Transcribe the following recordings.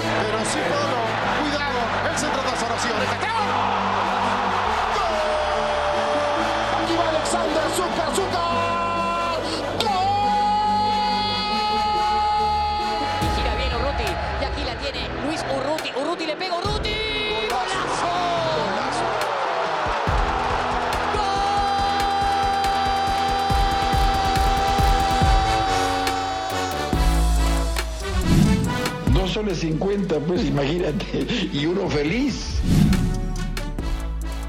Pero sí, Pablo, cuidado, el centro de oraciones. Soles cincuenta, pues imagínate, y uno feliz.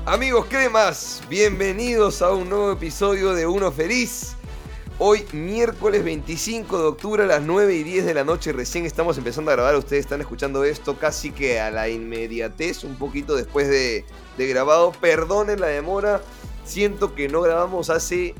Amigos cremas, bienvenidos a un nuevo episodio de Uno Feliz. Hoy, miércoles 25 de octubre a las 9 y 10 de la noche, recién estamos empezando a grabar. Ustedes están escuchando esto casi que a la inmediatez, un poquito después de, de grabado. Perdonen la demora, siento que no grabamos hace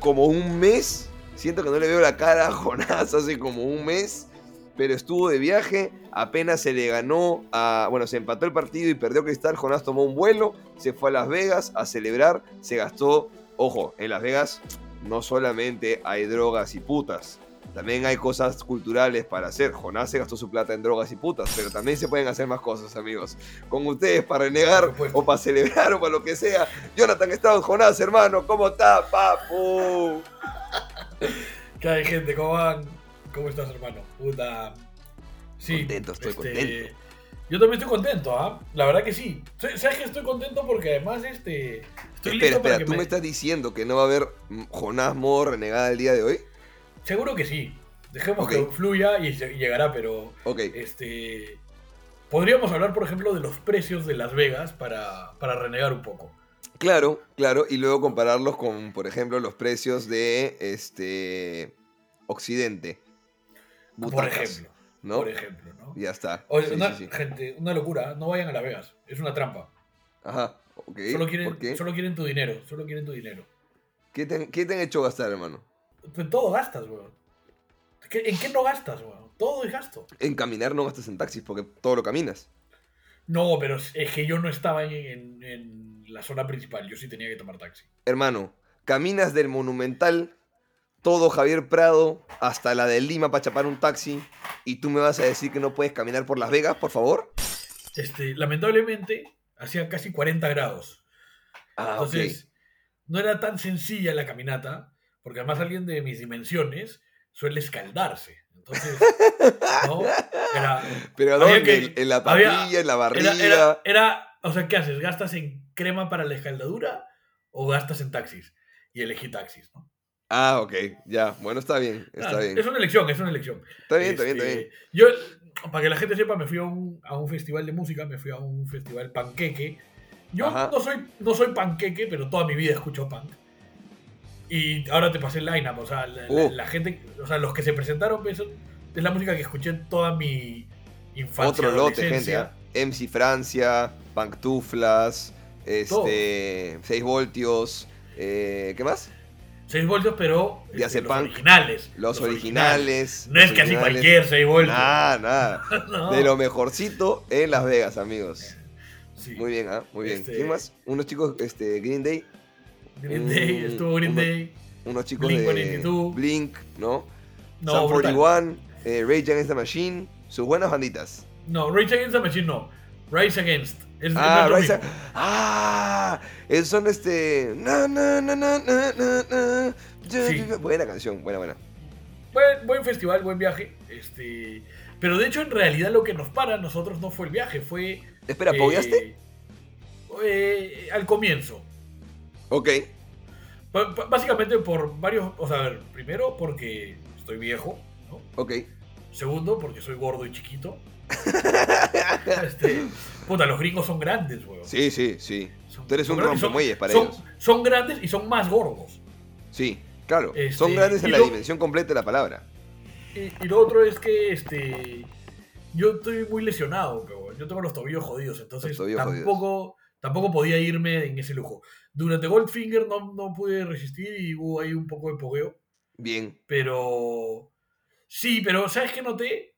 como un mes. Siento que no le veo la cara a Jonás hace como un mes pero estuvo de viaje, apenas se le ganó a, bueno, se empató el partido y perdió Cristal, Jonás tomó un vuelo, se fue a Las Vegas a celebrar, se gastó, ojo, en Las Vegas no solamente hay drogas y putas, también hay cosas culturales para hacer. Jonás se gastó su plata en drogas y putas, pero también se pueden hacer más cosas, amigos. Con ustedes para renegar o para celebrar o para lo que sea. Jonathan Strauss, Jonás, hermano, ¿cómo está, papu? ¿Qué hay, gente? ¿Cómo van? ¿Cómo estás, hermano? Puta. Sí. Contento, estoy contento. Yo también estoy contento, ¿ah? La verdad que sí. ¿Sabes que estoy contento? Porque además, este. Estoy espera, espera, ¿tú me... estás diciendo que no va a haber Jonás modo renegada el día de hoy? Seguro que sí. Dejemos okay. que fluya y llegará, pero. Ok. Este. Podríamos hablar, por ejemplo, de los precios de Las Vegas para, para renegar un poco. Claro, claro, y luego compararlos con, por ejemplo, los precios de este Occidente. Butacas, por ejemplo. ¿no? Por ejemplo, ¿no? Ya está. Oye, sí, una, sí, sí. gente, una locura, no vayan a Las Vegas, es una trampa. Ajá, ok. Solo quieren, ¿Por qué? solo quieren tu dinero, solo quieren tu dinero. ¿Qué te, ¿Qué te han hecho gastar, hermano? Pues todo gastas, weón. ¿En qué no gastas, weón? Todo es gasto. En caminar no gastas en taxis porque todo lo caminas. No, pero es que yo no estaba en, en, en la zona principal, yo sí tenía que tomar taxi. Hermano, caminas del Monumental todo Javier Prado hasta la de Lima para chapar un taxi y tú me vas a decir que no puedes caminar por Las Vegas, por favor. Este, lamentablemente, hacía casi 40 grados. Ah, Entonces, okay. no era tan sencilla la caminata, porque además alguien de mis dimensiones suele escaldarse. Entonces, ¿no? Era, ¿Pero dónde? Que, ¿En la había, en la barriga? Era, era, era, o sea, ¿qué haces? ¿Gastas en crema para la escaldadura o gastas en taxis? Y elegí taxis, ¿no? Ah, ok, ya. Bueno, está bien, está ah, bien. Es una elección, es una elección. Está bien, este, está bien, está bien. Yo, para que la gente sepa, me fui a un, a un festival de música, me fui a un festival panqueque. Yo no soy, no soy panqueque, pero toda mi vida escucho punk. Y ahora te pasé el line-up, o sea, la, Uh. la, la gente, o sea, los que se presentaron, eso es la música que escuché toda mi infancia. Otro lote, gente. ¿eh? MC Francia, Pantuflas, este, 6 voltios, eh, ¿qué más? 6 voltios, pero Ya este, los originales. Los, originales. No es los casi originales. cualquier 6 voltios. Nada, nada. No. De lo mejorcito en Las Vegas, amigos. Sí. Muy bien, ¿ah? Muy bien. Este- ¿Quién más? Unos chicos, este, Green Day. Green Day, estuvo Green uno- Day. Unos chicos Blink de 182. Blink, ¿no? No, Sun brutal. 41, eh, Rage Against the Machine. Sus buenas banditas. No, Rage Against the Machine no. Rise Against. Es, Ah, Rise mismo. Ah, esos son este. Na, na, na, na, na, na, na. Ya, Sí. ya, Buena canción, buena, buena. Buen, buen festival, buen viaje. Este, pero de hecho, en realidad, lo que nos para a nosotros no fue el viaje, fue. Espera, eh, ¿pogueaste? eh, al comienzo. Ok. B- básicamente por varios. O sea, primero porque estoy viejo, ¿no? Ok. Segundo, porque soy gordo y chiquito. Este, puta, los gringos son grandes, weón. Sí, sí, sí. Son- Tú eres un rompemuelles para son- ellos. Son grandes y son más gordos. Sí, claro. Este, Son grandes en la dimensión completa de la palabra. Y, y lo otro es que este yo estoy muy lesionado, pero yo tengo los tobillos jodidos, entonces Los tobillos tampoco, tampoco podía irme en ese lujo. Durante Goldfinger no, no pude resistir y hubo ahí un poco de pogueo, Bien. pero sí, pero ¿sabes qué noté?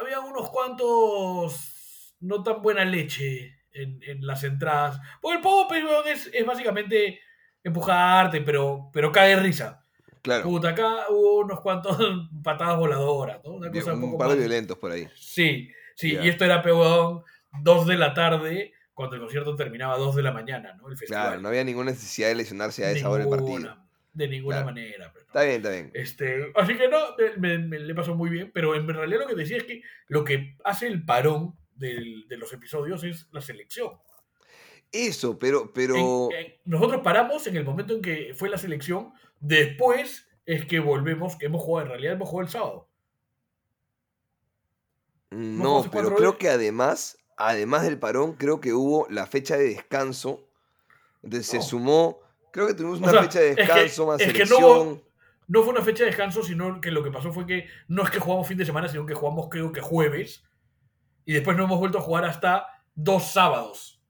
Había unos cuantos no tan buena leche en, en las entradas. Porque el pogo pues, es, es básicamente empujarte, pero, pero cae risa. Claro. Puta, acá hubo unos cuantos patadas voladoras, ¿no? Una cosa un, un poco par de más- violentos por ahí. Sí, sí, y esto era peón, dos de la tarde, cuando el concierto terminaba a dos de la mañana, ¿no? El festival. Claro, no había ninguna necesidad de lesionarse a esa hora del partido. De ninguna Claro. manera. ¿no? Está bien, está bien. Este, así que no, me, me- me- le pasó muy bien, pero en realidad lo que decía es que lo que hace el parón del- de los episodios es la selección. Eso, pero, pero. En- en- nosotros paramos en el momento en que fue la selección, después es que volvemos, que hemos jugado, en realidad hemos jugado el sábado. mm, no pero creo que además, además del parón, creo que hubo la fecha de descanso. Entonces se No. sumó. Creo que tuvimos O una sea, fecha de es que- descanso más es que no selección. No fue una fecha de descanso, sino que lo que pasó fue que no es que jugamos fin de semana, sino que jugamos creo que jueves. Y después no hemos vuelto a jugar hasta dos sábados.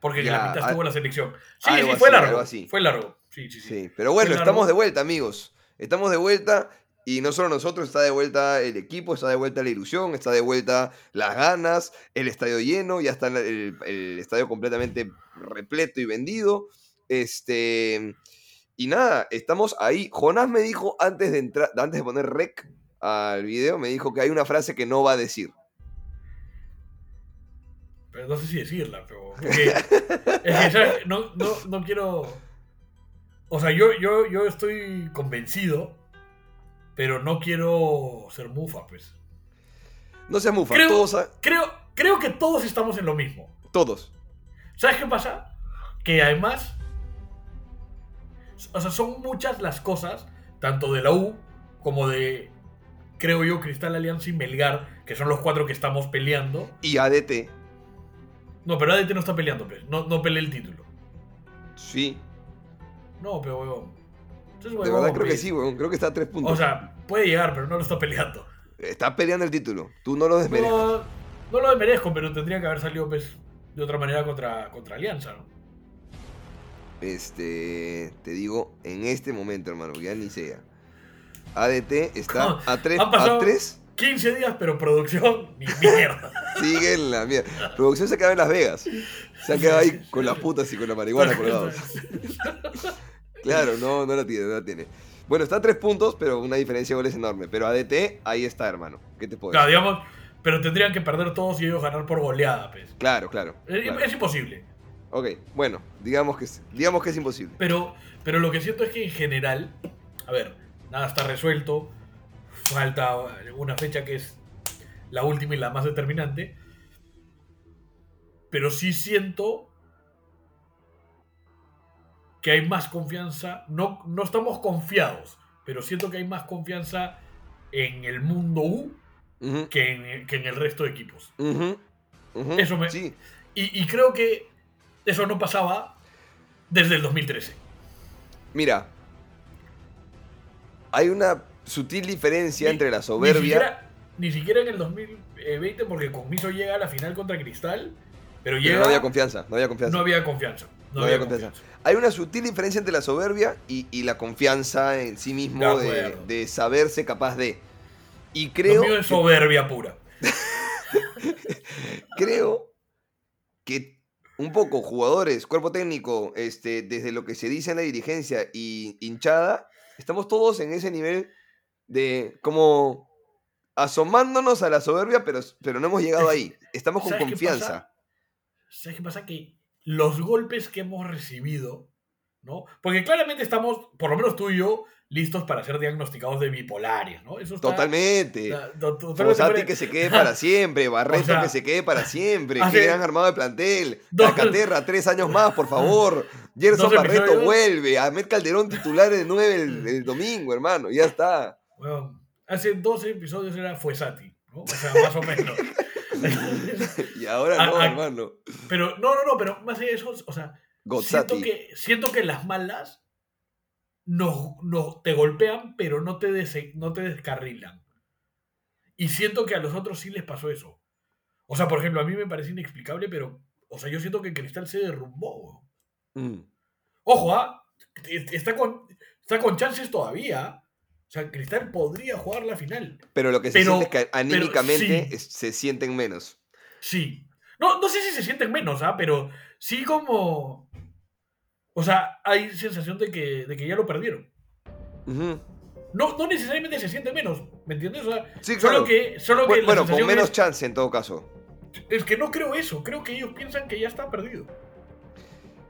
Porque Ya, la mitad al- estuvo la selección. Sí, sí, fue así, largo. así. Fue largo. Sí, sí, sí. Sí, pero bueno, estamos de vuelta, amigos. Estamos de vuelta y no solo nosotros, está de vuelta el equipo, está de vuelta la ilusión, está de vuelta las ganas, el estadio lleno, ya está el, el estadio completamente repleto y vendido. Este. Y nada, estamos ahí. Jonás me dijo antes de entrar, antes de poner rec al video, me dijo que hay una frase que no va a decir. Pero no sé si decirla, pero. porque- es que, ¿sabes? No, no, no quiero. O sea, yo, yo, yo estoy convencido, pero no quiero ser mufa, pues. No seas mufa, Creo- todos, a- Creo, creo que todos estamos en lo mismo. todos. ¿Sabes qué pasa? Que además. O sea, son muchas las cosas, tanto de la U como de. Creo yo, Cristal Alianza y Melgar, que son los cuatro que estamos peleando. Y ADT, No, pero ADT no está peleando, pues. No, no pelea el título. sí. No, pero es De verdad creo que pues. sí, weón. Creo que está a tres puntos. O sea, puede llegar, pero no lo está peleando. Está peleando el título. Tú no lo desmereces. No, no lo desmerezco, pero tendría que haber salido pues, de otra manera contra, contra Alianza, ¿no? Este, te digo, en este momento, hermano, ya ni sea. ADT está a 3, han pasado- a 3, 15 días, pero producción, ni mierda. sigue en la mierda. Producción se queda en Las Vegas. Se ha quedado ahí con las putas y con la marihuana colgados. Claro, no, no la tiene, no la tiene. Bueno, está a 3 puntos, pero una diferencia de goles enorme. Pero ADT, ahí está, hermano. ¿Qué te puedo Claro, decir? digamos, pero tendrían que perder todos y ellos ganar por goleada, pues. Claro, claro. Es, claro. es imposible. Ok, bueno, digamos que, es- digamos que es imposible. Pero, pero lo que siento es que en general, a ver, nada está resuelto. Falta una fecha que es la última y la más determinante. Pero sí siento que hay más confianza. No, no estamos confiados, pero siento que hay más confianza en el mundo U que en, que en el resto de equipos. Eso me- Sí, Y, y creo que eso no pasaba desde el 2013. Mira, hay una sutil diferencia Ni- entre la Ni soberbia. siquiera, ni siquiera en el 2020, porque Comiso llega a la final contra Cristal, pero pero llega. no había confianza, no había confianza. no había confianza. No, No había confianza. confianza. Hay una sutil diferencia entre la soberbia y, y la confianza en sí mismo De saberse capaz de. Y Lo creo, mío es soberbia pura. creo que un poco jugadores, cuerpo técnico, este, desde lo que se dice en la dirigencia y hinchada, estamos todos en ese nivel de como asomándonos a la soberbia, pero, pero no hemos llegado ahí. Estamos con ¿Sabes qué confianza. pasa? ¿Sabes qué pasa? Que los golpes que hemos recibido, ¿no? Porque claramente estamos, por lo menos tú y yo, listos para ser diagnosticados de bipolares, ¿no? Eso está- Totalmente. está- to- totalmente Fossati fuera- que se quede para siempre, Barreto O sea, que se quede para siempre, hace- que gran armado de plantel, Cacaterra, tres años más, por favor, Gerson Barreto episodios. vuelve, Ahmed Calderón titular de nueve el, el domingo, hermano, ya está. Bueno, hace 12 episodios era Fuesati, ¿no? O sea, más o menos. Y ahora Ah, no, hermano. Pero, no, no, no, pero más allá de eso, o sea, siento que, siento que las malas no, no te golpean, pero no te, dese- no te descarrilan. Y siento que a los otros sí les pasó eso. O sea, por ejemplo, a mí me parece inexplicable, pero, o sea, yo siento que Cristal se derrumbó. Mm. Ojo, ¿ah? Está con, está con chances todavía. O sea, Cristal podría jugar la final. Pero lo que se Pero- siente es que anímicamente sí. se sienten menos. Sí. No, no sé si se sienten menos, ¿ah? Pero sí como... O sea, hay sensación de que, de que ya lo perdieron. no, no necesariamente se siente menos, ¿me entiendes? O sea, Sí, solo claro. que, solo que Bueno, con menos es, chance en todo caso. es que no creo eso, creo que ellos piensan que ya está perdido.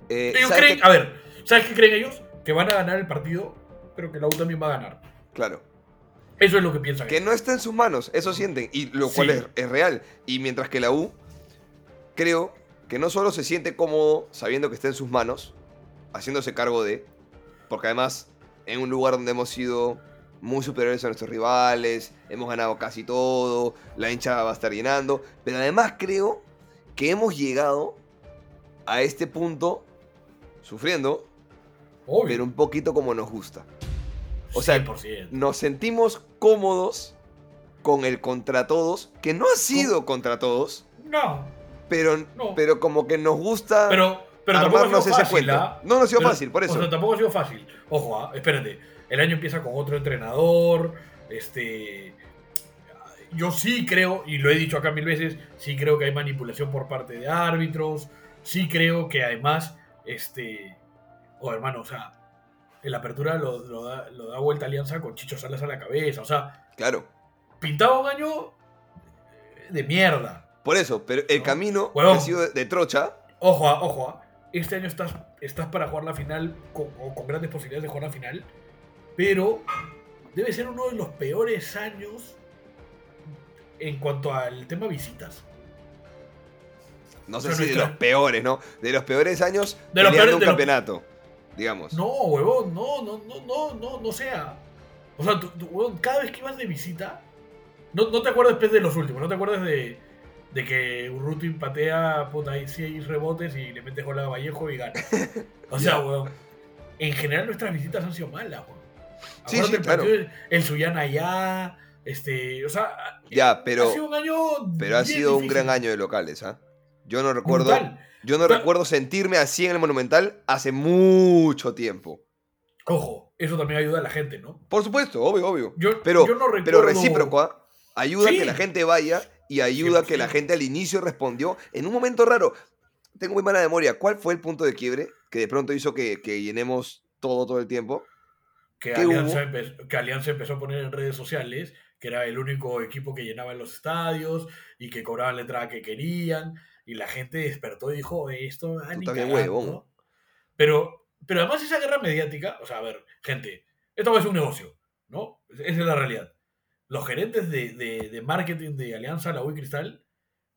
Eh, Ellos ¿sabes creen, a ver, ¿sabes qué creen ellos? Que van a ganar el partido, pero que la U también va a ganar. Claro. Eso es lo que piensan. Que ellos. no está en sus manos, eso sienten, y lo cual Sí. es, es real. Y mientras que la U, creo que no solo se siente cómodo sabiendo que está en sus manos, haciéndose cargo de, porque además en un lugar donde hemos sido muy superiores a nuestros rivales, hemos ganado casi todo, la hincha va a estar llenando, pero además creo que hemos llegado a este punto sufriendo, Obvio. pero un poquito como nos gusta. O sea, 100%. nos sentimos cómodos con el contra todos, que no ha sido contra todos, No, pero, No. pero como que nos gusta pero, pero tampoco armarnos sido ese fácil, cuento. ¿ah? No, no ha sido Pero- fácil, por eso. O sea, tampoco ha sido fácil. Ojo, ah, espérate. El año empieza con otro entrenador. Este. Yo sí creo, y lo he dicho acá mil veces, sí creo que hay manipulación por parte de árbitros. Sí creo que además, este. Oh, hermano, o sea, en la apertura lo, lo da, lo da vuelta Alianza con Chicho Salas a la cabeza. O sea, Claro, pintaba un año de mierda. por eso, pero el No. camino que ha sido de, de trocha, Ojo, ah, ojo. Este año estás, estás para jugar la final con, o con grandes posibilidades de jugar la final. Pero debe ser uno de los peores años en cuanto al tema visitas. no sé si de los peores, ¿no? De los peores años De los peores- un de los- campeonato, digamos. No, huevón, no, no, no, no, no, no sea. O sea, huevón, cada vez que ibas de visita, no, no te acuerdas después de los últimos, no te acuerdas de, de que Urruti patea, puta, ahí seis rebotes y le metes gol a Vallejo y gana. O sea, huevón, en general nuestras visitas han sido malas, huevón. Sí, sí, el claro. El Suyana allá, este, o sea, Ya, pero, ha sido un año pero ha sido un gran año de locales, ¿ah? Yo no recuerdo, Brutal. yo no Pero- recuerdo sentirme así en el Monumental hace mucho tiempo. Ojo, eso también ayuda a la gente, ¿no? Por supuesto, obvio, obvio. Yo, Pero, yo no recuerdo... pero recíproco, ¿ah? Ayuda a que la gente vaya y ayuda que la 100%. gente al inicio respondió en un momento raro. Tengo muy mala memoria. ¿Cuál fue el punto de quiebre que de pronto hizo que, que llenemos todo todo el tiempo? que ¿Qué Alianza, hubo? empe- que Alianza empezó a poner en redes sociales que era el único equipo que llenaba en los estadios y que cobraban la entrada que querían y la gente despertó y dijo "Oye, esto ah, ni también, cagando". huevón. pero pero además esa guerra mediática o sea a ver gente esto ser un negocio no esa es la realidad los gerentes de, de- de marketing de Alianza la U y Cristal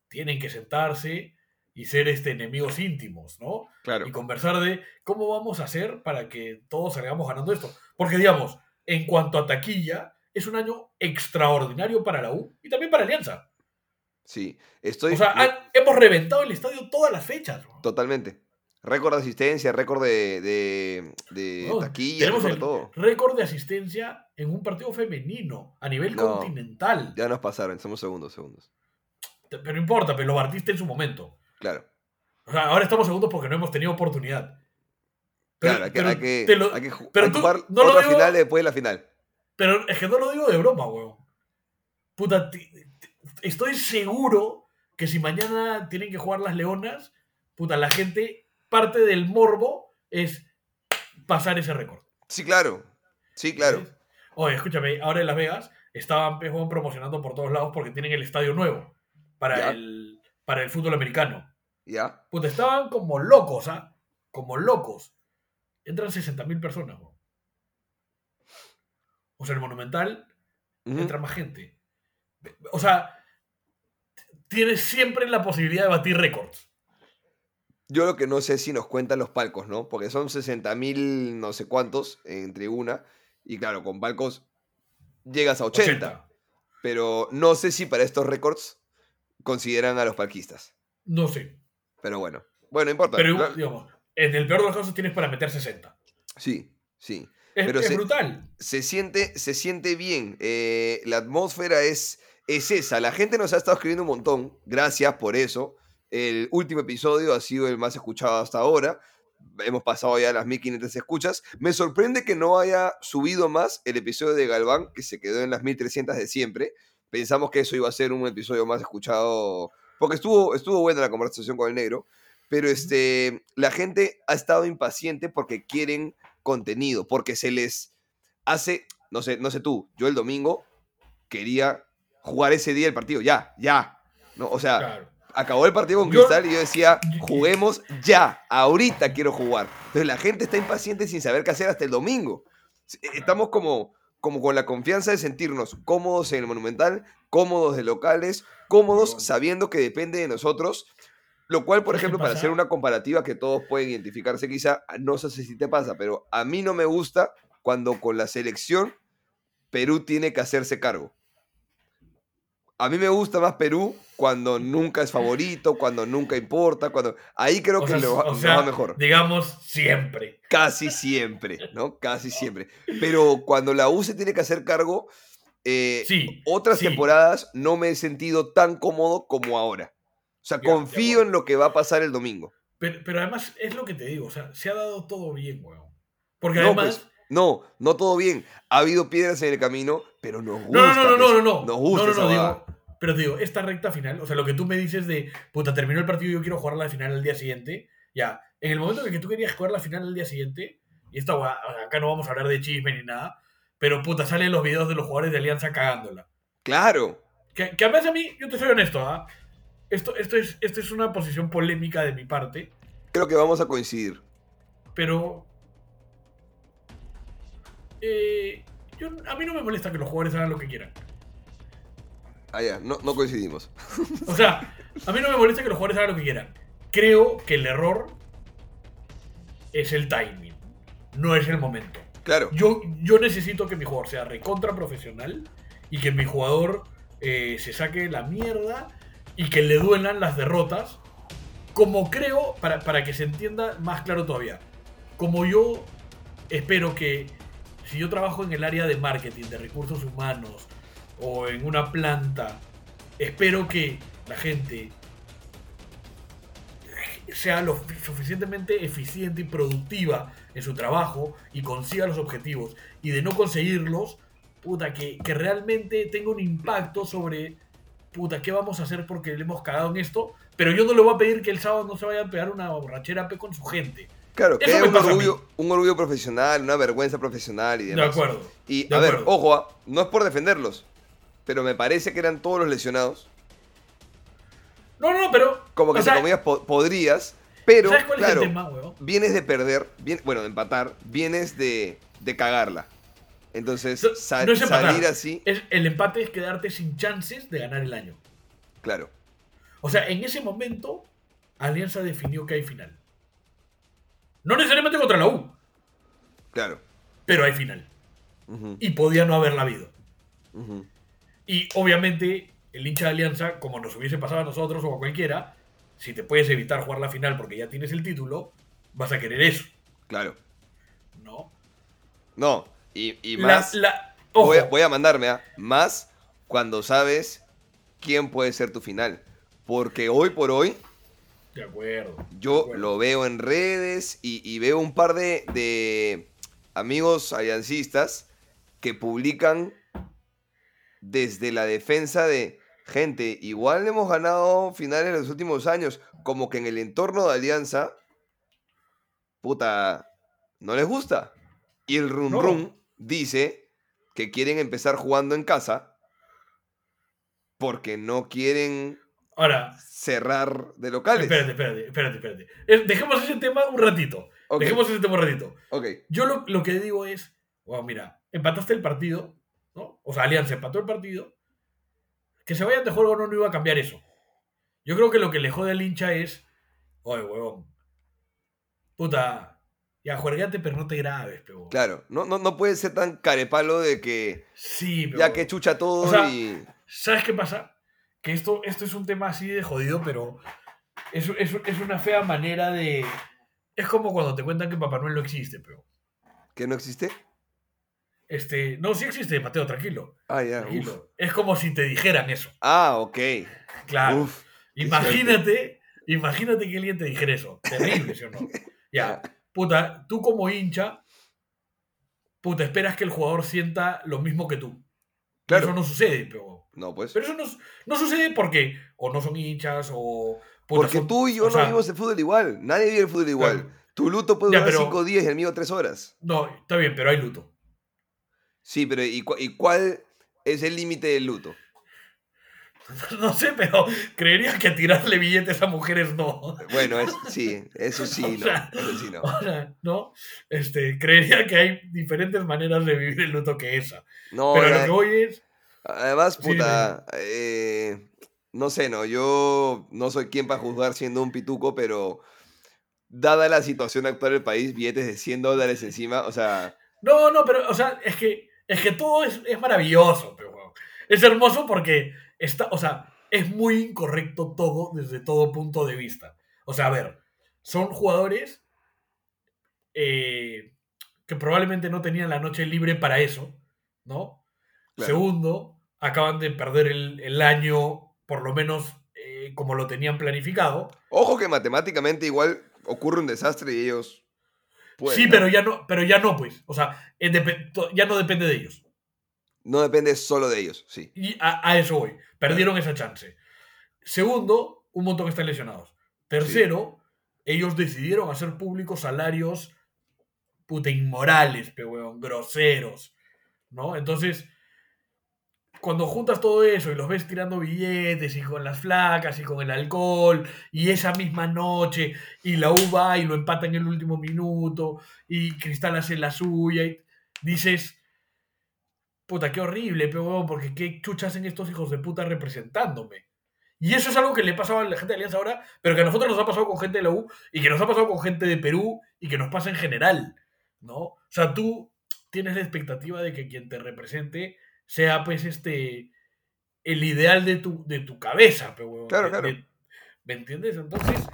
tienen que sentarse y ser este enemigos íntimos no Claro. y conversar de cómo vamos a hacer para que todos salgamos ganando esto. Porque, digamos, en cuanto a taquilla, es un año extraordinario para la U y también para Alianza. Sí. Estoy O sea, han- hemos reventado el estadio todas las fechas. totalmente. Récord de asistencia, récord de, de, de No, taquilla, tenemos el todo. récord de asistencia en un partido femenino a nivel No. continental. Ya nos pasaron, somos segundos, segundos. Pero no importa, pero lo partiste en su momento. Claro. O sea, ahora estamos segundos porque no hemos tenido oportunidad. Pero- claro, hay que, pero hay que, lo- hay que pero tú jugar no otra digo- final después de la final. Pero es que no lo digo de broma, weón. Puta, estoy seguro que si mañana tienen que jugar las leonas, puta, la gente, parte del morbo es pasar ese récord. Sí, claro. Sí, claro. Oye, escúchame, ahora en Las Vegas estaban pues, promocionando por todos lados porque tienen el estadio nuevo para, el, para el fútbol americano. ¿Ya? Puta, estaban como locos, ¿ah? Como locos. Entran 60.000 personas, weón. O sea, el Monumental entra más gente. O sea, tienes siempre la posibilidad de batir récords. Yo lo que no sé si nos cuentan los palcos, ¿no? Porque son 60 mil no sé cuántos en tribuna. Y claro, con palcos llegas a 80. 80. Pero no sé si para estos récords consideran a los palquistas. No sé. Pero bueno. Bueno, no importa. Pero, digamos, en el peor de los casos tienes para meter 60. Sí, sí. Es, Pero es se- brutal. Se siente, se siente bien. eh, la atmósfera es, es esa. La gente nos ha estado escribiendo un montón. Gracias por eso. El último episodio ha sido el más escuchado hasta ahora. Hemos pasado ya las 1500 escuchas. Me sorprende que no haya subido más el episodio de Galván, que se quedó en las 1300 de siempre. Pensamos que eso iba a ser un episodio más escuchado, porque estuvo, estuvo buena la conversación con el negro. Pero este, la gente ha estado impaciente porque quieren contenido, porque se les hace, no sé, no sé tú, yo el domingo quería jugar ese día el partido, ya, ya. ¿no? O sea, Claro. Acabó el partido con Yo- Cristal y yo decía, juguemos ya, ahorita quiero jugar. Entonces la gente está impaciente sin saber qué hacer hasta el domingo. Eh, Estamos como, como con la confianza de sentirnos cómodos en el Monumental, cómodos de locales, cómodos sabiendo que depende de nosotros. Lo cual, por ¿Sabes qué ejemplo, para hacer una comparativa que todos pueden identificarse quizá, no sé si te pasa, pero a mí no me gusta cuando con la selección Perú tiene que hacerse cargo. A mí me gusta más Perú cuando nunca es favorito, cuando nunca importa, cuando... Ahí creo O que sea, lo o va mejor. digamos, siempre. Casi siempre, ¿no? Casi siempre. Pero cuando la U se tiene que hacer cargo, eh, Sí, otras sí. temporadas no me he sentido tan cómodo como ahora. O sea, Ya, confío en lo que va a pasar el domingo. Pero, pero además es lo que te digo, o sea, se ha dado todo bien, weón. Porque No, además... pues, no, no todo bien. Ha habido piedras en el camino, pero nos gusta. No, no, no, no, pues. no, no. Nos gusta no, no, no, digo, pero digo, esta recta final, o sea, lo que tú me dices de, puta, terminó el partido y yo quiero jugar la final al día siguiente, ya, en el momento en el que tú querías jugar la final al día siguiente, y esta acá no vamos a hablar de chisme ni nada, pero puta, salen los videos de los jugadores de Alianza cagándola. Claro. Que, que a veces a mí, yo te soy honesto, ¿ah? Esto, esto, es, esto es una posición polémica de mi parte, Creo que vamos a coincidir. pero... eh, yo, a mí no me molesta que los jugadores hagan lo que quieran. Ah, ya, no, no coincidimos. O sea, a mí no me molesta que los jugadores hagan lo que quieran. Creo que el error es el timing, no es el momento. Claro. Yo, yo necesito que mi jugador sea recontra profesional y que mi jugador eh, se saque la mierda y que le duelan las derrotas. Como creo, para, para que se entienda más claro todavía, como yo espero que si yo trabajo en el área de marketing, de recursos humanos o en una planta, espero que la gente sea lo suficientemente eficiente y productiva en su trabajo y consiga los objetivos y de no conseguirlos, puta, que, que realmente tenga un impacto sobre, puta, ¿qué vamos a hacer porque le hemos cagado en esto? Pero yo no le voy a pedir que el sábado no se vaya a pegar una borrachera con su gente. Claro, que me un orgullo, un orgullo profesional, una vergüenza profesional y De demás. acuerdo. Y de a ver, ojo, ah, no es por defenderlos, pero me parece que eran todos los lesionados. No, no, pero... Como que o sea, po- podrías, pero ¿Sabes cuál claro, es el tema, weón? vienes de perder, bien- bueno, de empatar, vienes de, de cagarla. Entonces, No- no es salir así, Es, el empate es quedarte sin chances de ganar el año. claro. O sea, en ese momento, Alianza definió que hay final. No necesariamente contra la U, Claro. pero hay final. Y podía no haberla habido. Y obviamente, el hincha de Alianza, como nos hubiese pasado a nosotros o a cualquiera, si te puedes evitar jugar la final porque ya tienes el título, vas a querer eso, Claro. ¿no? No, y, más, la- voy, a, voy a mandarme a más cuando sabes quién puede ser tu final. Porque hoy por hoy, De acuerdo. Yo de acuerdo. lo veo en redes y, y veo un par de, de amigos aliancistas que publican desde la defensa de gente. Igual hemos ganado finales en los últimos años, como que en el entorno de Alianza, puta, no les gusta. Y el Run No. Run dice que quieren empezar jugando en casa porque no quieren Ahora, cerrar de locales. espérate, espérate, espérate, espérate. Dejemos ese tema un ratito. Dejemos ese tema un ratito. Ok. Yo lo, lo que digo es, bueno, mira, empataste el partido, ¿no? O sea, Alianza empató el partido. Que se vayan de juego no, no iba a cambiar eso. Yo creo que lo que le jode al hincha es, oye, huevón, puta, ya juergate pero no te grabes, pero... Claro, no, no, no puede ser tan carepalo de que Sí, pero... ya que chucha todo O sea, y. ¿Sabes qué pasa? Que esto, esto es un tema así de jodido, pero es, es, es una fea manera de... Es como cuando te cuentan que Papá Noel no existe, pero... ¿Que no existe? Este, no, sí existe, Mateo, tranquilo. Ah, ya. uf. tranquilo. Es como si te dijeran eso. Ah, ok. Claro. Uf. imagínate, imagínate que alguien te dijera eso. Terrible, ¿sí o no? Ya. Puta, tú como hincha, puta, esperas que el jugador sienta lo mismo que tú. Claro. Eso no sucede, pero... No, pues. Pero eso no, no sucede porque o no son hinchas o... puta, Porque son- tú y yo no sea, vivimos el fútbol igual. Nadie vive el fútbol igual. Claro. Tu luto puede Ya, durar pero- cinco días y el mío tres horas. No, está bien, pero hay luto. Sí, pero ¿y, y cuál es el límite del luto? No sé, pero creería que tirarle billetes a mujeres no. Bueno, sí, eso sí, no. eso sí no. ¿no? Este, creería que hay diferentes maneras de vivir el luto que esa. No, pero lo que voy es. Además, puta, eh, no sé, no, yo no soy quien para juzgar siendo un pituco, pero dada la situación actual del país, billetes de 100 dólares encima, o sea... No, no, pero, o sea, es que, es que todo es, es maravilloso, pero, es hermoso porque está, o sea, es muy incorrecto todo desde todo punto de vista. O sea, a ver, son jugadores eh, que probablemente no tenían la noche libre para eso, ¿no? Segundo, acaban de perder el, año, por lo menos eh, como lo tenían planificado. Ojo que matemáticamente igual ocurre un desastre y ellos... sí, pero ya no, pero ya no, pues. O sea, ya no depende de ellos. No depende solo de ellos, sí. Y a, eso voy. Perdieron esa chance. Segundo, un montón están lesionados. Tercero, ellos decidieron hacer públicos salarios puta inmorales, pero groseros. ¿No? Entonces, cuando juntas todo eso y los ves tirando billetes y con las flacas y con el alcohol y esa misma noche y la U va y lo empata en el último minuto y Cristal hace la suya y dices, puta, qué horrible, pero porque qué chuchas hacen estos hijos de puta representándome. Y eso es algo que le pasaba a la gente de Alianza ahora, pero que a nosotros nos ha pasado con gente de la U y que nos ha pasado con gente de Perú y que nos pasa en general, ¿no? O sea, tú tienes la expectativa de que quien te represente sea pues este el ideal de tu, de tu cabeza, pero claro, claro. ¿Me entiendes? Entonces,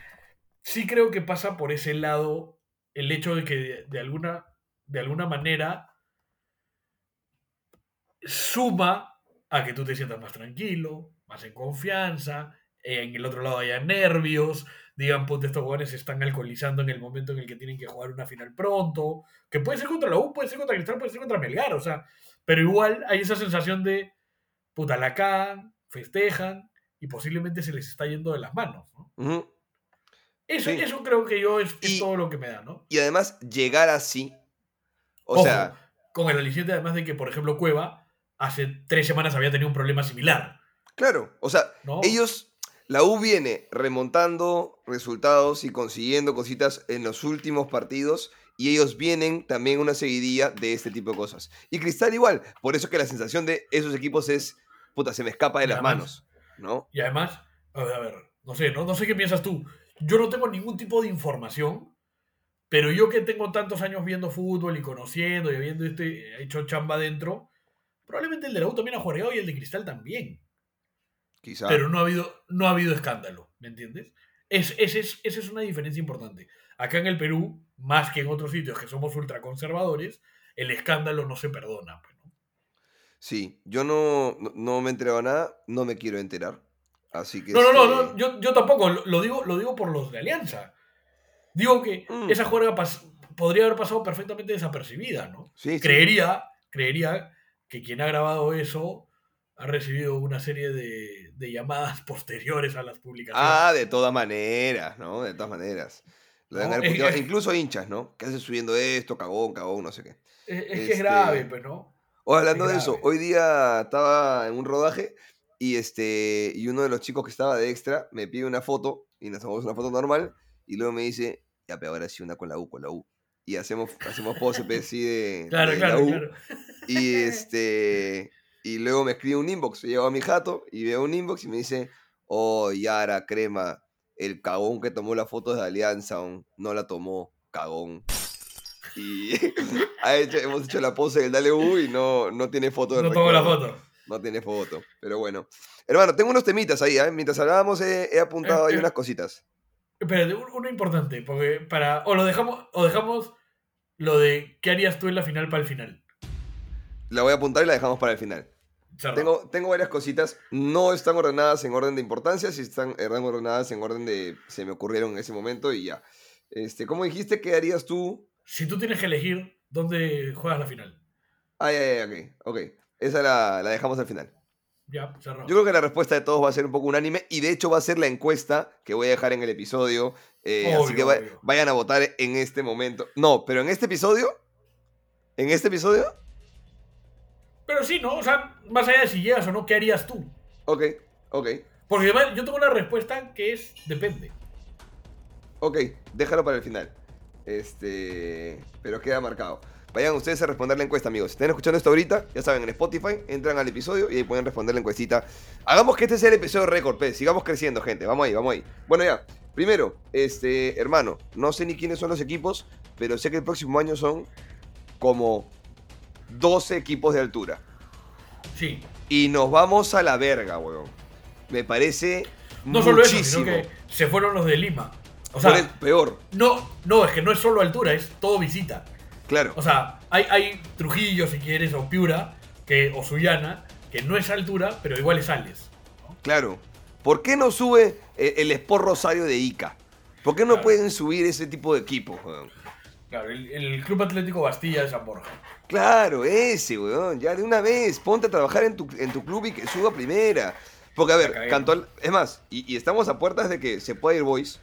sí creo que pasa por ese lado el hecho de que de, alguna, de alguna manera suma a que tú te sientas más tranquilo, más en confianza, en el otro lado haya nervios, digan, puta, estos jugadores se están alcoholizando en el momento en el que tienen que jugar una final pronto, que puede ser contra la U, puede ser contra Cristal, puede ser contra Melgar, o sea, pero igual hay esa sensación de, puta, la cagan, festejan y posiblemente se les está yendo de las manos, ¿no? eso, eso, creo que yo es, todo lo que me da, ¿no? Y además, llegar así, o sea... Con el aliciente además de que, por ejemplo, Cueva hace tres semanas había tenido un problema similar. Claro, o sea, ellos, la U viene remontando resultados y consiguiendo cositas en los últimos partidos y ellos vienen también una seguidilla de este tipo de cosas. Y Cristal igual, por eso que la sensación de esos equipos es, puta, se me escapa de las manos, ¿no? Y además, a ver, no sé, ¿no? no sé qué piensas tú. Yo no tengo ningún tipo de información, pero yo que tengo tantos años viendo fútbol y conociendo y habiendo este, hecho chamba dentro, probablemente el de la U también ha jugado y el de Cristal también. Quizá. Pero no ha habido, no ha habido escándalo, ¿me entiendes? Es, esa es una diferencia importante. Acá en el Perú, más que en otros sitios que somos ultraconservadores, el escándalo no se perdona. Pues, Sí, yo no, no, me he enterado nada, no me quiero enterar. Así que. No, no, no, este yo, yo, tampoco, lo digo, lo digo por los de Alianza. Digo que mm. esa juerga podría haber pasado perfectamente desapercibida, ¿no? Sí, creería, creería que quien ha grabado eso ha recibido una serie de, de, llamadas posteriores a las publicaciones. Ah, de todas maneras, ¿no? De todas maneras incluso hinchas, ¿no? ¿Qué haces subiendo esto? Cagón, cagón, no sé qué. Es, que es este, grave, pues, ¿no? O hablando de eso, hoy día estaba en un rodaje y este y uno de los chicos que estaba de extra me pide una foto y nos tomamos una foto normal y luego me dice, ya, pero ahora sí una con la U, con la U. Y hacemos, hacemos pose pues, así de, claro, claro, Claro. Y este y luego me escribe un inbox, llevo a mi jato y veo un inbox y me dice, oh, Yara, crema, el cagón que tomó la foto de Alianza no la tomó, cagón. Y hemos hecho la pose del Dale U y no, no tiene foto. No tomó la foto. No tiene foto, pero bueno. Hermano, tengo unos temitas ahí, ¿eh? Mientras hablábamos he, apuntado ahí unas cositas. Espérate, uno importante, porque para. O lo dejamos, o dejamos lo de qué harías tú en la final para el final. La voy a apuntar y la dejamos para el final. Tengo, tengo varias cositas. No están ordenadas en orden de importancia, si están ordenadas en orden de se me ocurrieron en ese momento y ya. Este, ¿Cómo dijiste que harías tú? Si tú tienes que elegir dónde juegas la final. Ah, ya, ya, ok. Ok. Esa la, la dejamos al final. Ya, cerrado. Yo creo que la respuesta de todos va a ser un poco unánime y de hecho va a ser la encuesta que voy a dejar en el episodio. Eh, así que vayan a votar en este momento. No, pero en este episodio. En este episodio Pero sí, ¿no? O sea, más allá de si llegas o no, ¿qué harías tú? Ok, ok. Porque además yo tengo una respuesta que es depende. Ok, déjalo para el final. Este. Pero queda marcado. Vayan ustedes a responder la encuesta, amigos. Si están escuchando esto ahorita, ya saben, en Spotify, entran al episodio y ahí pueden responder la encuestita. Hagamos que este sea el episodio récord, pues. Sigamos creciendo, gente. Vamos ahí, vamos ahí. Bueno, ya. Primero, este, hermano, no sé ni quiénes son los equipos, pero sé que el próximo año son como 12 equipos de altura. Sí. Y nos vamos a la verga, weón. Me parece No solo eso, muchísimo. sino que se fueron los de Lima. O el- sea, peor, no, no, es que no es solo altura, es todo visita. claro. O sea, hay, hay Trujillo, si quieres, o Piura, que, o Sullana, que no es altura, pero igual es sales. Claro. ¿Por qué no sube eh, el Sport Rosario de Ica? ¿Por qué no Claro. pueden subir ese tipo de equipos, weón? Claro, el, el Club Atlético Bastilla de San Borja. Claro, ese, weón. Ya de una vez, ponte a trabajar en tu, en tu club y que suba primera. Porque, a ver. Cantol... Es más, y, y estamos a puertas de que se pueda ir Boys.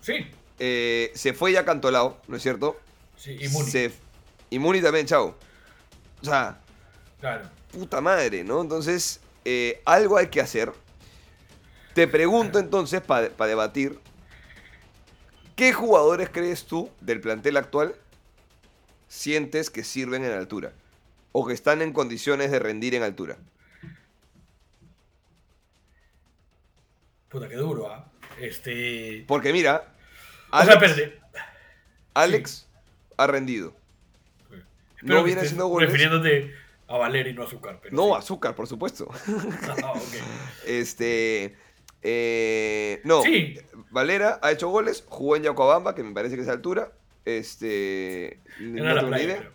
Sí, Eh, se fue ya Cantolao, ¿no es cierto? sí, y Muni. Se- y Muni también, chao. O sea, Claro. puta madre, ¿no? Entonces, eh, algo hay que hacer. Te pregunto entonces, para debatir, ¿qué jugadores crees tú del plantel actual sientes que sirven en altura? O que están en condiciones de rendir en altura. Puta, qué duro, ¿ah? Este. Porque mira, O sea, Alex, espérate. Alex ha rendido. Espero No viene haciendo goles. Refiriéndote a Valer y no a Azúcar. Pero No, sí. azúcar, por supuesto. Ah, ok. Este. Eh, no, Sí. Valera ha hecho goles, jugó en Yacobamba, que me parece que es altura. Este. no la tengo playa. idea, creo.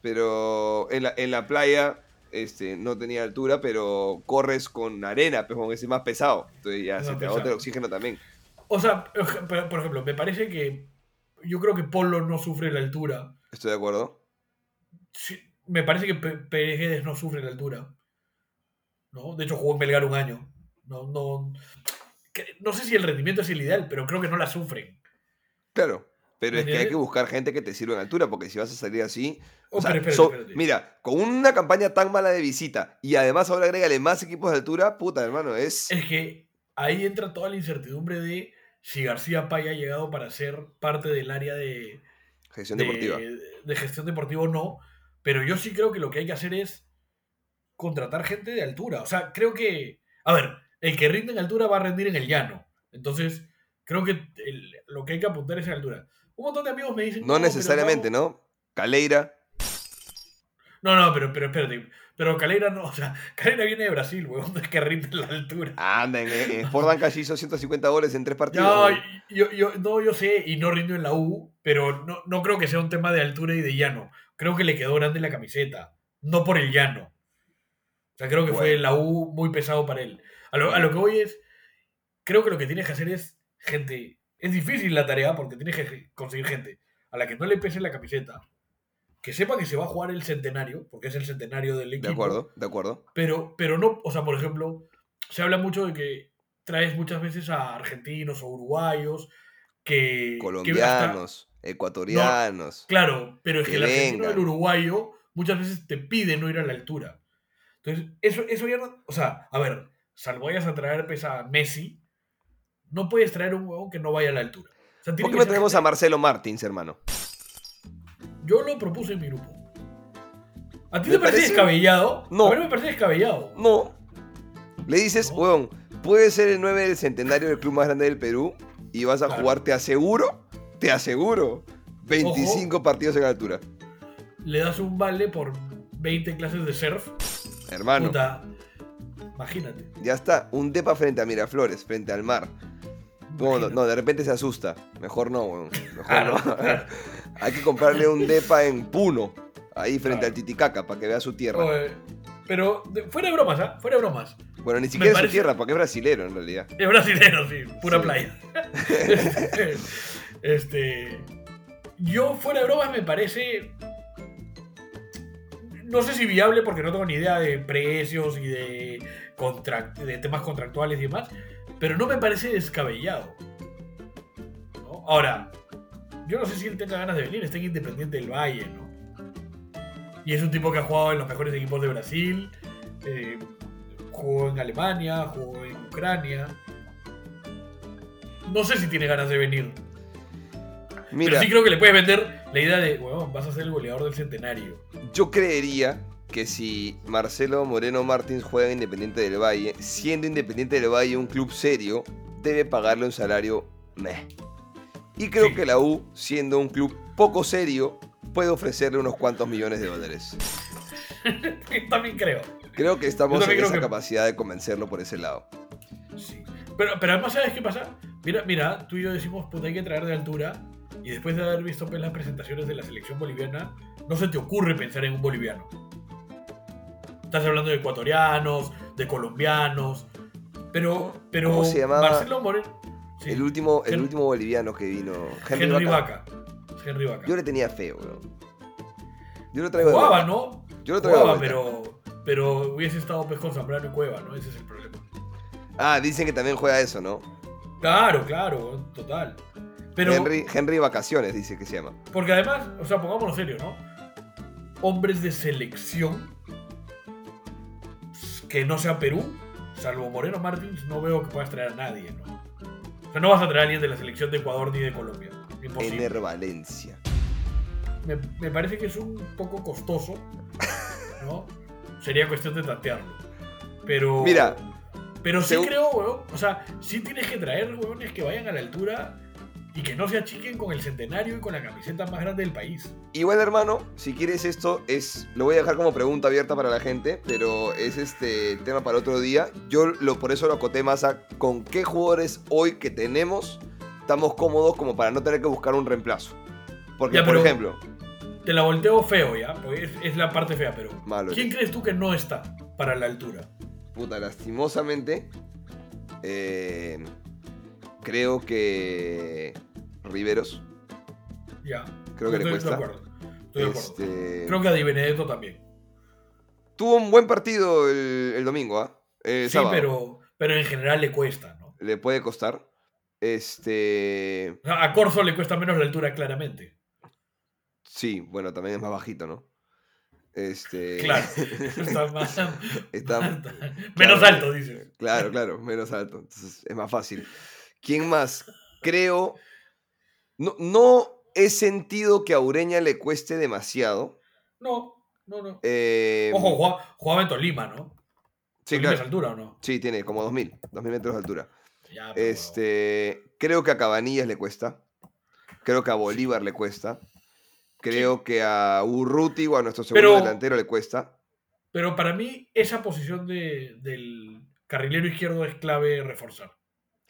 Pero en la, en la playa este, no tenía altura, pero corres con arena, pues con ese más pesado. Entonces ya se te agota el oxígeno también. O sea, por ejemplo, me parece que. Yo creo que Polo no sufre la altura. Estoy de acuerdo. Sí, me parece que Pereguedes no sufre la altura. ¿no? De hecho, jugó en Belgar un año. No, no, que- no sé si el rendimiento es el ideal, pero creo que no la sufren. Claro. Pero es que hay que buscar gente que te sirva en altura, porque si vas a salir así. Oh, o sea, espérate, so- espérate. Mira, con una campaña tan mala de visita y además ahora agrégale más equipos de altura, puta hermano, es. Es que ahí entra toda la incertidumbre de si García Paya ha llegado para ser parte del área de, Gestión de, deportiva. de gestión deportiva o no. Pero yo sí creo que lo que hay que hacer es contratar gente de altura. O sea, creo que. A ver, el que rinde en altura va a rendir en el llano. Entonces, creo que el- lo que hay que apuntar es en altura. Un montón de amigos me dicen. No necesariamente, ¿no? Caleira. No, no, pero, pero espérate. Pero Caleira no, o sea, Caleira viene de Brasil, weón, es que rinde en la altura. Anda, en, en Banca hizo 150 goles en tres partidos. No, yo, yo, no, yo sé, y no rindo en la U, pero no, no creo que sea un tema de altura y de llano. Creo que le quedó grande la camiseta, no por el llano. O sea, creo que fue Bueno. la U muy pesado para él. A lo, a lo que voy es, creo que lo que tienes que hacer es, gente, es difícil la tarea porque tienes que conseguir gente a la que no le pese la camiseta, que sepa que se va a jugar el centenario, porque es el centenario del equipo. De acuerdo, de acuerdo. Pero, pero no, o sea, por ejemplo, se habla mucho de que traes muchas veces a argentinos o uruguayos que... que hasta- Colombianos, ecuatorianos. claro, pero es que, que el argentino el uruguayo muchas veces te pide no ir a la altura. Entonces, eso, eso ya no... O sea, a ver, salvo vayas a traer pues, a Messi, no puedes traer un huevón que no vaya a la altura. O sea, tiene ¿Por qué no tenemos a Marcelo Martins, hermano? Yo lo propuse en mi grupo. ¿A ti Me te parece, parece- descabellado? No. A mí no me parece descabellado. No. Le dices, No. weón, puede ser el 9 del centenario del club más grande del Perú y vas a Claro. jugar, te aseguro, te aseguro, 25 partidos en altura. Le das un vale por 20 clases de surf. Hermano, Puta. Imagínate. ya está. Un depa frente a Miraflores, frente al mar. No, de repente se asusta. Mejor no, weón. Mejor Claro, no. claro. Hay que comprarle un depa en Puno, ahí frente Claro. al Titicaca, para que vea su tierra. Oye, pero fuera de bromas, ¿ah? Fuera de bromas. Bueno, ni siquiera es parece- su tierra, porque es brasilero en realidad. Es brasileño, sí. Pura Sí. playa. este. Yo, fuera de bromas, me parece. No sé si viable porque no tengo ni idea de precios y de, contract- de temas contractuales y demás. Pero no me parece descabellado. Ahora, yo no sé si él tenga ganas de venir. Está en Independiente del Valle, ¿no? Y es un tipo que ha jugado en los mejores equipos de Brasil, eh, jugó en Alemania, jugó en Ucrania. No sé si tiene ganas de venir. Pero sí creo que le puedes vender la idea de, weón, vas a ser el goleador del centenario. Yo creería que si Marcelo Moreno Martins juega en Independiente del Valle, siendo Independiente del Valle un club serio, debe pagarle un salario meh. Y creo que la U, siendo un club poco serio, puede ofrecerle unos cuantos millones de dólares. También creo. Creo que estamos en esa capacidad de convencerlo por ese lado. Sí. Pero, pero además, ¿sabes qué pasa? Mira, mira, tú y yo decimos, pues hay que traer de altura. Y después de haber visto pues, las presentaciones de la selección boliviana, no se te ocurre pensar en un boliviano. Estás hablando de ecuatorianos, de colombianos. Pero, pero ¿Cómo se llamaba? Marcelo Moreno. El, último, el último boliviano que vino. Henry, Vaca. Henry Vaca. Yo le tenía fe, weón. Yo lo traigo Jugaba, ¿no? Yo lo traigo Jugaba, pero, pero hubiese estado pues con Zambrano y Cueva, ¿no? Ese es el problema. Ah, dicen que también juega eso, ¿no? Claro, claro, total. Pero, Henry, Henry Vacaciones dice que se llama. Porque además, o sea, pongámonos serios, ¿no? Hombres de selección que no sea Perú, salvo Moreno Martins, no veo que puedas traer a nadie, ¿no? O sea, no vas a traer a alguien de la selección de Ecuador ni de Colombia. Imposible. Ener Valencia. Me, me, parece que es un poco costoso, ¿no? Sería cuestión de tantearlo. Pero. Mira. Pero sí creo, weón. O sea, sí tienes que traer, weones que vayan a la altura y que no se achiquen con el centenario y con la camiseta más grande del país. Igual, hermano, si quieres esto, es lo voy a dejar como pregunta abierta para la gente, pero es este tema para otro día. Yo lo, por eso lo acoté más a con qué jugadores hoy que tenemos estamos cómodos como para no tener que buscar un reemplazo. Porque, por ejemplo... Te la volteo feo ya, porque es, la parte fea, pero... ¿Quién crees tú que no está para la altura? Puta, lastimosamente... Eh Creo que Riveros. Ya. Creo que le cuesta. De acuerdo. Estoy de acuerdo. Este, Creo que a Di Benedetto también. Tuvo un buen partido el, domingo, ¿ah? sí, pero, pero en general le cuesta, ¿no? Le puede costar. Este. A Corzo le cuesta menos la altura, claramente. Sí, bueno, también es más bajito, ¿no? Este... Claro, está más. Está, menos alto, dices. Claro, claro, menos alto. Entonces es más fácil. ¿Quién más? Creo. No, no he sentido que a Ureña le cueste demasiado. No, no, no. Eh, Ojo, jugaba, en Tolima, ¿no? Sí, claro. altura o no? Sí, tiene como 2000, 2000 metros de altura. Este, creo que a Cabanillas le cuesta. Creo que a Bolívar le cuesta. Creo que a Urruti o a nuestro segundo delantero le cuesta. Pero para mí, esa posición de, del carrilero izquierdo es clave reforzar.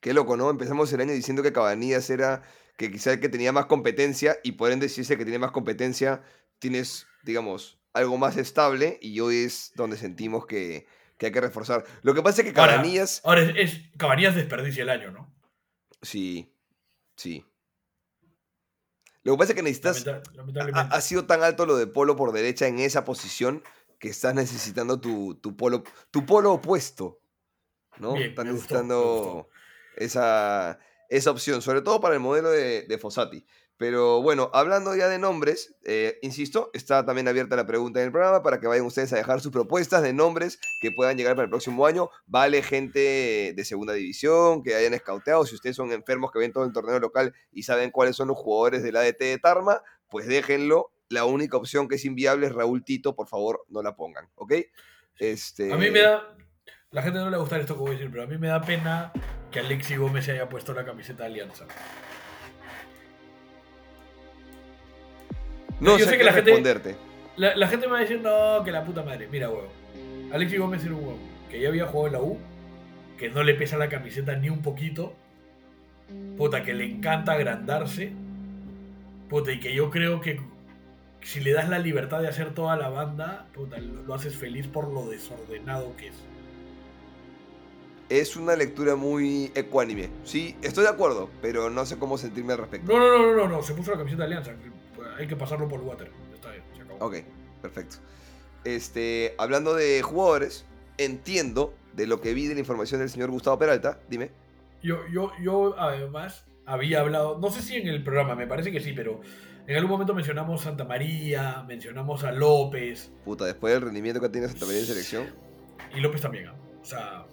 Qué loco, ¿no? Empezamos el año diciendo que Cabanillas era que quizá el que tenía más competencia y por ende si ese que tiene más competencia tienes, digamos, algo más estable y hoy es donde sentimos que, hay que reforzar. Lo que pasa es que Cabanillas... Ahora, es, Cabanillas desperdicia el año, ¿no? Sí, sí. Lo que pasa es que necesitas... Ha, sido tan alto lo de Polo por derecha en esa posición que estás necesitando tu, polo, tu polo opuesto. ¿No? estás necesitando esa, esa opción, sobre todo para el modelo de, de Fossati. Pero bueno, hablando ya de nombres, eh, insisto, está también abierta la pregunta en el programa para que vayan ustedes a dejar sus propuestas de nombres que puedan llegar para el próximo año. Vale gente de segunda división, que hayan escauteado. Si ustedes son enfermos que ven todo el torneo local y saben cuáles son los jugadores del ADT de Tarma, pues déjenlo. La única opción que es inviable es Raúl Tito, por favor, no la pongan, ¿ok? Este... A mí me da, la gente no le gusta esto que voy a decir, pero a mí me da pena que Alexi Gómez se haya puesto la camiseta de Alianza. No yo sé, que la gente, la, gente me va a decir, no, que la puta madre. Mira, huevo. Alexi Gómez era un huevo que ya había jugado en la U, que no le pesa la camiseta ni un poquito. Puta, que le encanta agrandarse. Puta, y que yo creo que si le das la libertad de hacer toda la banda, puta, lo haces feliz por lo desordenado que es es una lectura muy ecuánime. Sí, estoy de acuerdo, pero no sé cómo sentirme al respecto. No, no, no, no, no, se puso la camiseta de Alianza. Hay que pasarlo por el water. Está bien, se acabó. Ok, perfecto. Este, hablando de jugadores, entiendo de lo que vi de la información del señor Gustavo Peralta. Dime. Yo, yo, yo además había hablado, no sé si en el programa, me parece que sí, pero En algún momento mencionamos Santa María, mencionamos a López. Puta, después del rendimiento que tiene Santa María en selección. Y López también, ¿ah? o sea...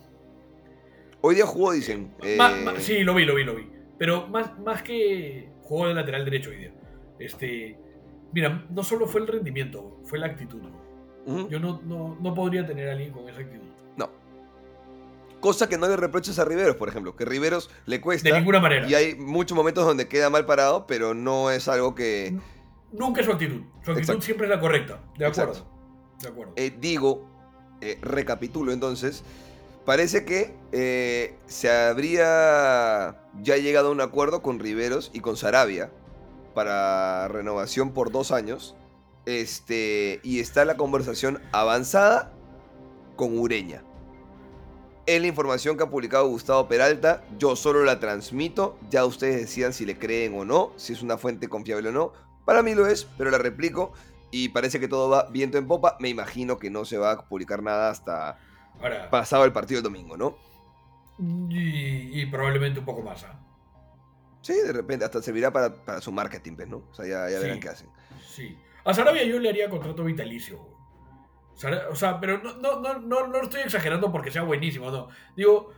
Hoy día jugó, dicen. Eh... sí, lo vi, lo vi, lo vi. Pero más, más que jugó de lateral derecho hoy día. Este, mira, no solo fue el rendimiento, fue la actitud. Yo no, no, no, podría tener a alguien con esa actitud. No. Cosa que no le reproches a Riveros, por ejemplo. Que Riveros le cuesta. De ninguna manera. Y hay muchos momentos donde queda mal parado, pero no es algo que. Nunca es su actitud. Su actitud siempre es la correcta. De acuerdo. De acuerdo. Eh, digo, eh, recapitulo entonces. Parece que eh, se habría ya llegado a un acuerdo con Riveros y con Sarabia para renovación por dos años. Este, y está la conversación avanzada con Ureña. Es la información que ha publicado Gustavo Peralta. Yo solo la transmito. Ya ustedes decían si le creen o no, si es una fuente confiable o no. Para mí lo es, pero la replico. Y parece que todo va viento en popa. Me imagino que no se va a publicar nada hasta pasado el partido el domingo, ¿no? Y, probablemente un poco más. ¿ah? Sí, de repente, hasta servirá para, su marketing, pues, ¿no? O sea, ya, verán qué hacen. Sí. A Sarabia yo le haría contrato vitalicio. O sea, pero no, no, no, no, no estoy exagerando porque sea buenísimo, no. Digo,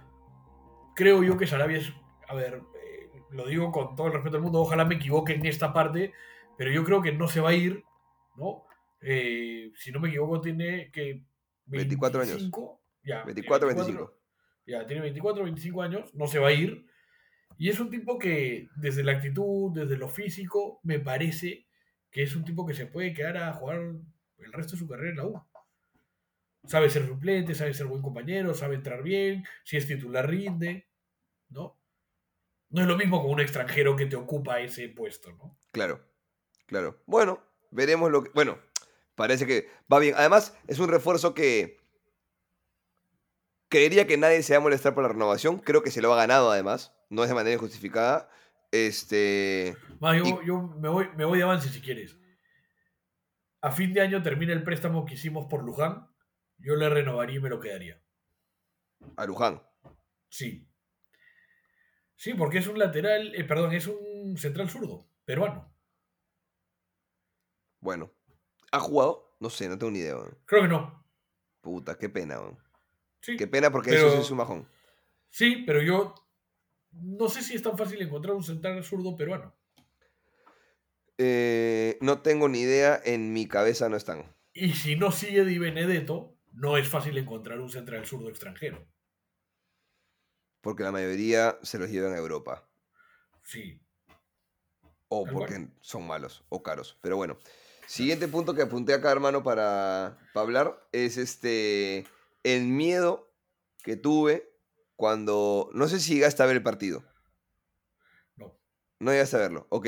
creo yo que Sarabia es. A ver, eh, lo digo con todo el respeto del mundo, ojalá me equivoque en esta parte, pero yo creo que no se va a ir, ¿no? Eh, si no me equivoco, tiene que. 24 años. Ya, 24, 25. Ya, tiene 24, 25 años, no se va a ir. Y es un tipo que, desde la actitud, desde lo físico, me parece que es un tipo que se puede quedar a jugar el resto de su carrera en la U. Sabe ser suplente, sabe ser buen compañero, sabe entrar bien, si es titular rinde, ¿no? No es lo mismo con un extranjero que te ocupa ese puesto, ¿no? Claro, claro. Bueno, veremos lo que... Bueno, parece que va bien. Además, es un refuerzo que Creería que nadie se va a molestar por la renovación. Creo que se lo ha ganado además. No es de manera injustificada. Este. yo, me, voy, me voy de avance si quieres. A fin de año termina el préstamo que hicimos por Luján. Yo le renovaría y me lo quedaría. ¿A Luján? Sí. Sí, porque es un lateral, eh, perdón, es un central zurdo, peruano. Bueno. ¿Ha jugado? No sé, no tengo ni idea. Creo que no. Puta, qué pena. Qué pena porque eso es un bajón. Sí, pero yo no sé si es tan fácil encontrar un central zurdo peruano. Eh, no tengo ni idea, en mi cabeza no están. Y si no sigue Di Benedetto, no es fácil encontrar un central zurdo extranjero. Porque la mayoría se los llevan a Europa. Sí. O porque son malos o caros. Pero bueno. Siguiente punto que apunté acá, hermano, para, para hablar es este el miedo que tuve cuando. No sé si llegaste a ver el partido. No. No llegaste a verlo. Ok.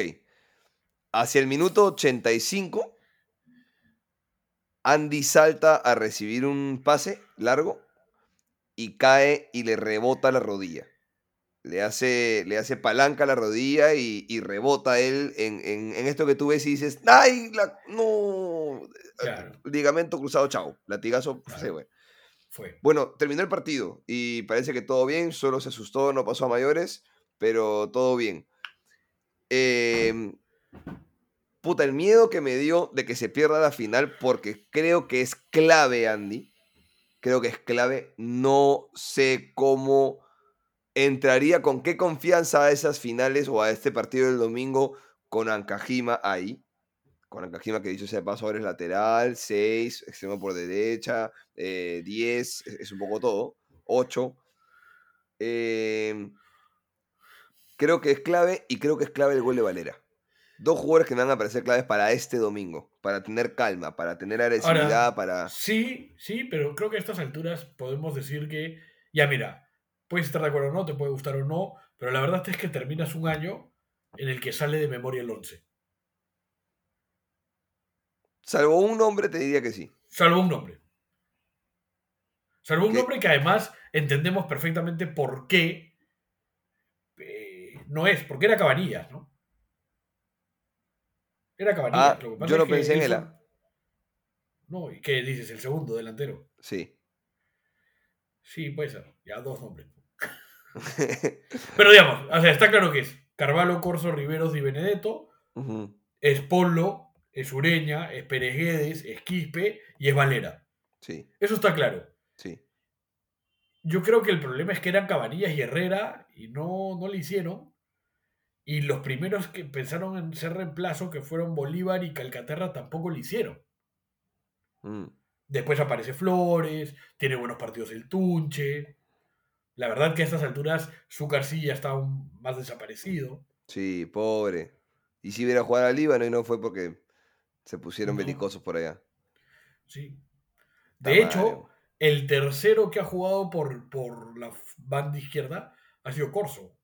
Hacia el minuto 85, Andy salta a recibir un pase largo y cae y le rebota la rodilla. Le hace, le hace palanca la rodilla y, rebota él en, esto que tú ves y dices, ¡ay! no. Ligamento cruzado, chao. Latigazo, se Bueno, terminó el partido y parece que todo bien, solo se asustó, no pasó a mayores, pero todo bien. Em, puta, el miedo que me dio de que se pierda la final, porque creo que es clave, Andy. Creo que es clave. No sé cómo entraría, con qué confianza a esas finales o a este partido del domingo con Ankajima ahí con Nakajima que dicho sea de paso ahora es lateral, 6, extremo por derecha, 10, eh, es, un poco todo, 8. Em, creo que es clave y creo que es clave el gol de Valera. Dos jugadores que me van a parecer claves para este domingo, para tener calma, para tener agresividad, para... Sí, sí, pero creo que a estas alturas podemos decir que, ya mira, puedes estar de acuerdo o no, te puede gustar o no, pero la verdad es que terminas un año en el que sale de memoria el 11. Salvo un nombre, te diría que sí. Salvo un nombre. Salvo un nombre que además entendemos perfectamente por qué eh, no es, porque era Cabanillas, ¿no? Era Cabanillas. Ah, yo no pensé en él. No, ¿y qué dices? ¿El segundo delantero? Sí. Sí, puede ser. Ya dos nombres. Pero digamos, o sea, está claro que es Carvalho, Corso, Riveros y Benedetto. es Polo, es Ureña, es Pereguedes, es Quispe y es Valera. Sí, Eso está claro. sí. Yo creo que el problema es que eran Cabanillas y Herrera y no, no le hicieron. Y los primeros que pensaron en ser reemplazo, que fueron Bolívar y Calcaterra, tampoco lo hicieron. Mm. Después aparece Flores, tiene buenos partidos el Tunche. La verdad que a estas alturas sí ya está aún más desaparecido. Sí, pobre. Y si hubiera jugado al Líbano y no fue porque se pusieron No. belicosos por allá. Sí. Está De mal. hecho, el tercero que ha jugado por, por la banda izquierda ha sido Corso.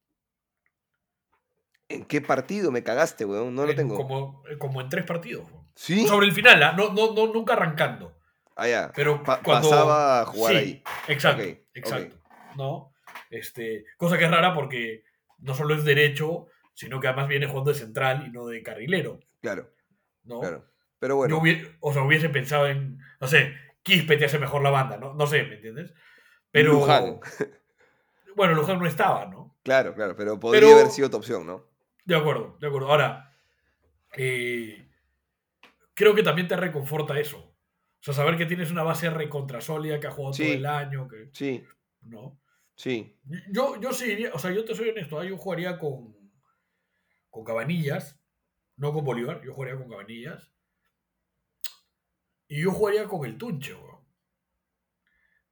¿En qué partido me cagaste, weón? No lo En- tengo. Como, eh, como en tres partidos. ¿Sí? Sobre el final, ¿ah? no, no, no, nunca arrancando. Allá. Pero Pa- cuando... pasaba a jugar Sí, ahí. Exacto, exacto. ¿No? Este, cosa que es rara porque no solo es derecho, sino que además viene jugando de central y no de carrilero. Claro, ¿no? claro. Pero bueno, Yo o sea, hubiese pensado en, no sé, Quispe te hace mejor la banda, ¿no? No sé, ¿me entiendes? Pero. Luján. Bueno, Luján no estaba, ¿no? claro, claro. Pero podría Pero- haber sido tu opción, ¿no? De acuerdo, de acuerdo. Ahora, eh, creo que también te reconforta eso. O sea, saber que tienes una base recontrasólida que ha jugado Sí. todo el año, que. Sí, ¿No? sí. Yo, yo sí o sea, yo te soy honesto, ¿ah? yo jugaría con, con Cabanillas, no con Bolívar, yo jugaría con Cabanillas. Y yo jugaría con el Tunche, weón.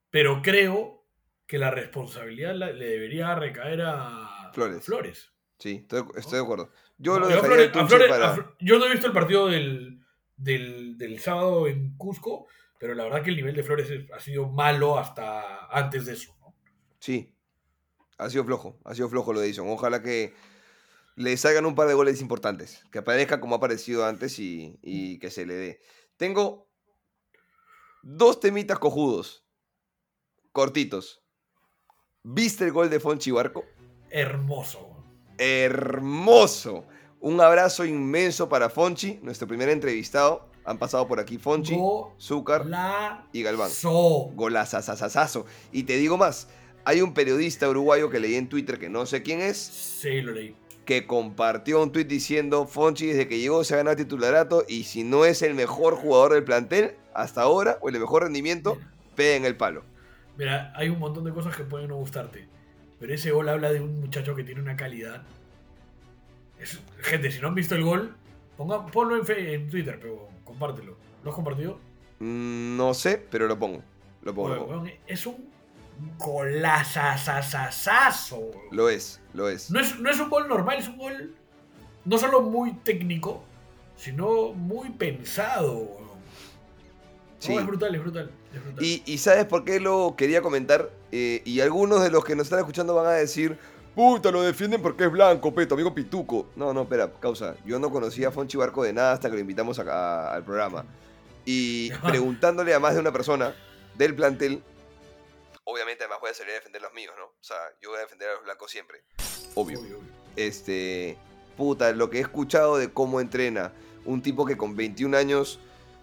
Pero creo que la responsabilidad la- le debería recaer a Flores. Flores. Sí, estoy, estoy de acuerdo. Yo lo No, Flores- Flores- para... yo no he visto el partido del, del, del sábado en Cusco, pero la verdad que el nivel de Flores es- ha sido malo hasta antes de eso. ¿no? Sí. Ha sido flojo, ha sido flojo lo de Edison. Ojalá que le salgan un par de goles importantes. Que aparezca como ha aparecido antes y, y que se le dé. Tengo dos temitas cojudos. Cortitos. ¿Viste el gol de Fonchi Barco? Hermoso. Hermoso. Un abrazo inmenso para Fonchi, nuestro primer entrevistado. Han pasado por aquí Fonchi, Zúcar y Galván. Golazazazazazo. Y te digo más, hay un periodista uruguayo que leí en Twitter que no sé quién es, Sí, lo leí. Que compartió un tweet diciendo Fonchi desde que llegó se ha ganado titularato y si no es el mejor jugador del plantel hasta ahora o el mejor rendimiento, pega en el palo. Mira, hay un montón de cosas que pueden no gustarte. Pero ese gol habla de un muchacho que tiene una calidad. Es- gente, si no han visto el gol, ponga, ponlo en, fe- en Twitter, pero compártelo. ¿Lo has compartido? Mm, No sé, pero lo pongo. Lo pongo. lo Weón, pongo. weón, es un golazazazazazo. weón. Lo es, lo es. No es, no es un gol normal, es un gol no solo muy técnico, sino muy pensado. No, es brutal, es brutal. es brutal. Y, y ¿sabes por qué lo quería comentar? Eh, y algunos de los que nos están escuchando van a decir, puta, lo defienden porque es blanco, peto, amigo pituco. No, no, espera, causa. Yo no conocía a Fonchi Barco de nada hasta que lo invitamos acá al programa. Y preguntándole a más de una persona del plantel, obviamente además voy a salir a defender los míos, ¿no? O sea, yo voy a defender a los blancos siempre. Obvio. Obvio, obvio. Este, puta, lo que he escuchado de cómo entrena un tipo que con 21 años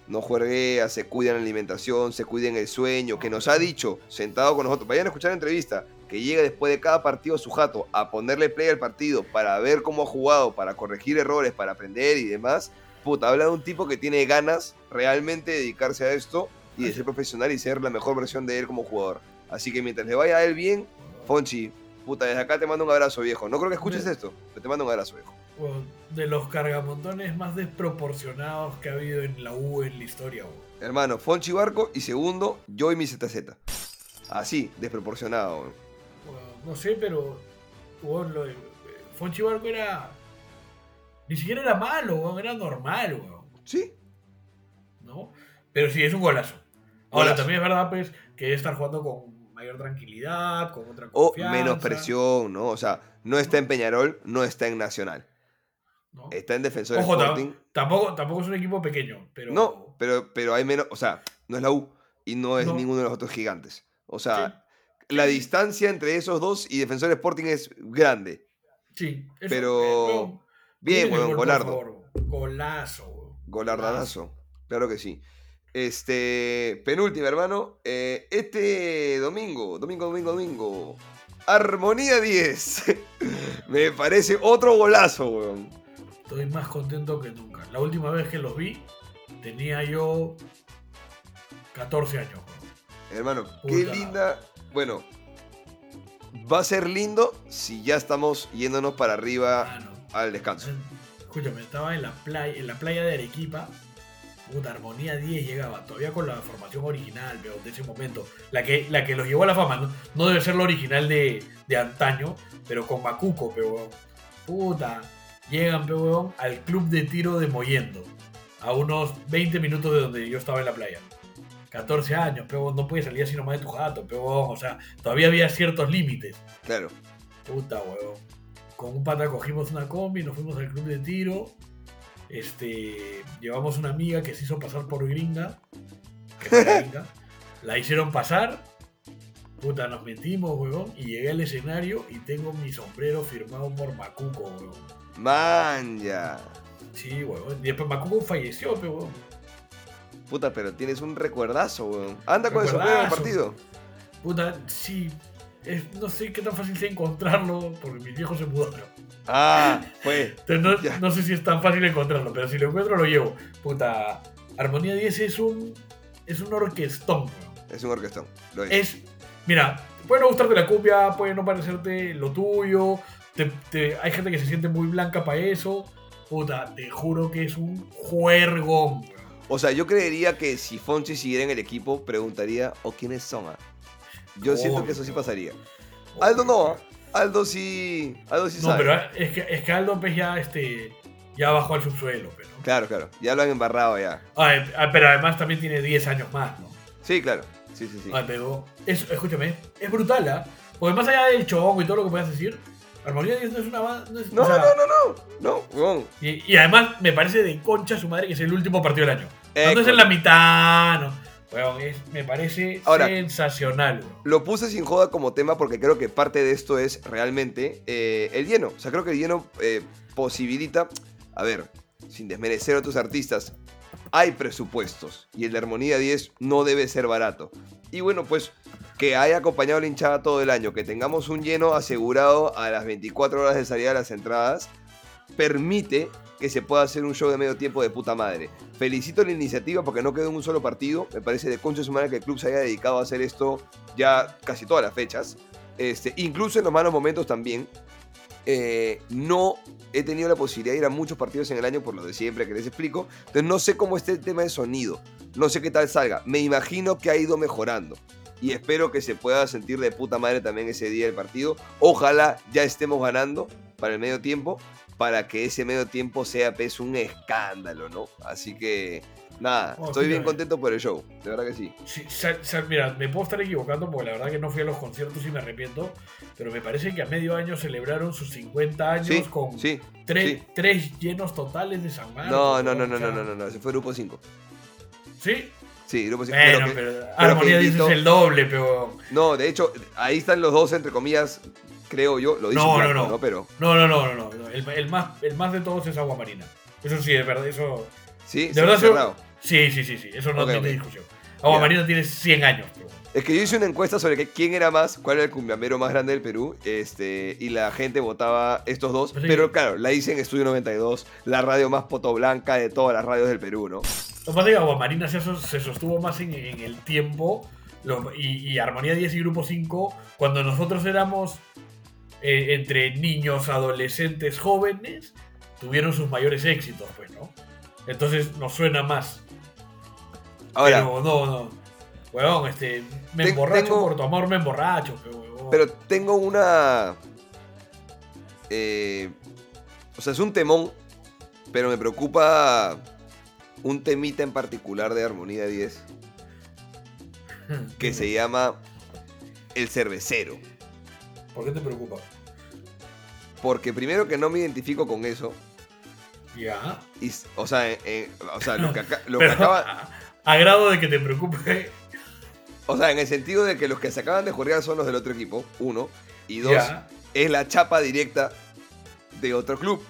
no jueguea, se cuida en la alimentación, se cuida en el sueño, que nos ha dicho, sentado con nosotros, vayan a escuchar la entrevista, que llega después de cada partido a su jato a ponerle play al partido para ver cómo ha jugado, para corregir errores, para aprender y demás. Puta, habla de un tipo que tiene ganas realmente de dedicarse a esto y de ser profesional y ser la mejor versión de él como jugador. Así que mientras le vaya a él bien, Fonchi, puta, desde acá te mando un abrazo, viejo. No creo que escuches esto, pero te mando un abrazo, viejo. De los cargamontones más desproporcionados que ha habido en la U en la historia. weón. Hermano, Fonchi Barco y segundo, yo y mi ZZ. Así, desproporcionado. weón. Weón, no sé, pero lo de- Fonchi Barco era... Ni siquiera era malo, weón, era normal, weón, Sí, ¿no? Pero sí, es un golazo. Ahora, Golazo. también es verdad, pues, que estar jugando con mayor tranquilidad, con otra o confianza. menos presión, ¿no? O sea, no está en Peñarol, no está en Nacional. ¿no? Está en Defensor Ojo, Sporting. tampoco, tampoco es un equipo pequeño, pero... No, pero, pero hay menos, o sea, no es la U y no es No. ninguno de los otros gigantes. O sea, Sí. la Sí. distancia entre esos dos y Defensor Sporting es grande. Sí, es un- Pero- eh, weón, Bien, weón, Golardo. Golazo, weón. Golardanazo. Claro que sí. Este, penúltima, hermano. Eh, este domingo, domingo, domingo, domingo. Armonía 10. Me parece otro golazo, weón. Estoy más contento que nunca. La última vez que los vi, tenía yo 14 años. Hermano, qué linda. Bueno, va a ser lindo si ya estamos yéndonos para arriba Ah, no. al descanso. Escúchame, estaba en la playa, en la playa de Arequipa. Puta, Armonía 10 llegaba, todavía con la formación original, pero de ese momento. La que, la que los llevó a la fama, no, no debe ser la original de, de antaño, pero con Macuco, pero. Puta, llegan, pero al club de tiro de Moyendo. A unos 20 minutos de donde yo estaba en la playa. 14 años, pero no puedes salir así nomás de tu jato, pero o sea, todavía había ciertos límites. Claro. Puta, huevón. Con un pata cogimos una combi, nos fuimos al club de tiro. Este, llevamos una amiga que se hizo pasar por gringa. Que. La hicieron pasar. Puta, nos metimos, huevón. Y llegué al escenario y tengo mi sombrero firmado por Macuco, huevón. Man, ya. Sí, huevón. Y después Macuco falleció, pero huevón. Puta, pero tienes un recuerdazo, weón. Anda con el sombrero en el Recuerdazo. partido. Puta, sí. Es- no sé qué tan fácil sea encontrarlo porque mis viejos se mudaron. Ah. Entonces, no, sé si es tan fácil encontrarlo, pero si lo encuentro lo llevo. Puta, Armonía 10 es un es un orquestón. Es un orquestón. Lo es. Es, mira, puede no gustarte la cumbia, puede no parecerte lo tuyo. te- te- hay gente que se siente muy blanca para eso. Puta, te juro que es un juergón. O sea, yo creería que si Fonchi siguiera en el equipo, preguntaría, ¿o quiénes son? ah?". Yo siento que eso sí pasaría. Aldo no, ah. Aldo sí. Aldo sí No, sabe. pero es que, es que Aldo pues, ya, este, ya bajó al subsuelo. Pero, Claro, claro. Ya lo han embarrado ya. Ay, ah, pero además también tiene 10 años más, ¿no? Sí, claro. Sí, sí, sí. Ay, pero es, escúchame, es brutal, ¿ah? Porque más allá del chongo y todo lo que puedas decir, Armonía 10 no es una banda. No, es- No, o sea, no, no, no. No, weón. Y, y además me parece de concha su madre que es el último partido del año. Eh, no, no es en la mitad, no. Weón, es- me parece Ahora- sensacional. Lo puse sin joda como tema porque creo que parte de esto es realmente eh, el lleno. O sea, creo que el lleno eh, posibilita, a ver, sin desmerecer a otros artistas, hay presupuestos y el de Armonía 10 no debe ser barato. Y bueno, pues que haya acompañado la hinchada todo el año, que tengamos un lleno asegurado a las 24 horas de salida de las entradas, permite que se pueda hacer un show de medio tiempo de puta madre. Felicito la iniciativa porque no quedó en un solo partido. Me parece de concha madre que el club se haya dedicado a hacer esto ya casi todas las fechas. Este, incluso en los malos momentos también. Eh, no he tenido la posibilidad de ir a muchos partidos en el año por lo de siempre que les explico. Entonces no sé cómo esté el tema de sonido. No sé qué tal salga. Me imagino que ha ido mejorando. Y espero que se pueda sentir de puta madre también ese día del partido. Ojalá ya estemos ganando para el medio tiempo. Para que ese medio tiempo sea pues un escándalo, ¿no? Así que nada, Oh, estoy bien contento por el show. De verdad que sí. Sí, sa- sa- mira, me puedo estar equivocando porque la verdad que no fui a los conciertos y me arrepiento, pero me parece que a medio año celebraron sus 50 años Sí, con tres, tres llenos totales de San Marcos. No, no, no, no, no, no, no, no. Ese fue grupo 5. ¿Sí? Sí, grupo 5. Bueno, pero, Armonía que dices invitó- el doble, pero... No, de hecho, ahí están los dos, entre comillas, creo yo. Lo dice No, no, Blanco, no. Pero No, no, no, no, no. no. El, el más, el más de todos es Agua Marina. Eso sí, es verdad, eso... sí, De sí, verdad, eso-. Sí, sí, sí, sí. Eso no tiene discusión. Agua. Marina tiene 100 años. Es que yo hice una encuesta sobre que quién era más, cuál era el cumbiambero más grande del Perú, este, y la gente votaba estos dos. Sí. Pero claro, la hice en Estudio 92, la radio más potoblanca de todas las radios del Perú, ¿no? Lo que pasa es que Agua Marina se, se sostuvo más en, en el tiempo lo- y, y Armonía 10 y Grupo 5, cuando nosotros éramos eh, entre niños, adolescentes, jóvenes, tuvieron sus mayores éxitos, pues, ¿no? Entonces nos suena más. Ahora, Pero no, no. Weón, este, me emborracho tengo- por tu amor, me emborracho, weón. pero tengo una... eh, o sea, es un temón, pero me preocupa un temita en particular de Armonía 10, que se llama El Cervecero. ¿Por qué te preocupa? Porque primero que no me identifico con eso. Ya. Y, o, sea, eh, eh, o sea, lo que, acá- lo que Pero acaba... a, a grado de que te preocupe. O sea, en el sentido de que los que se acaban de jugar son los del otro equipo, uno. Y dos, Ya. es la chapa directa de otro club.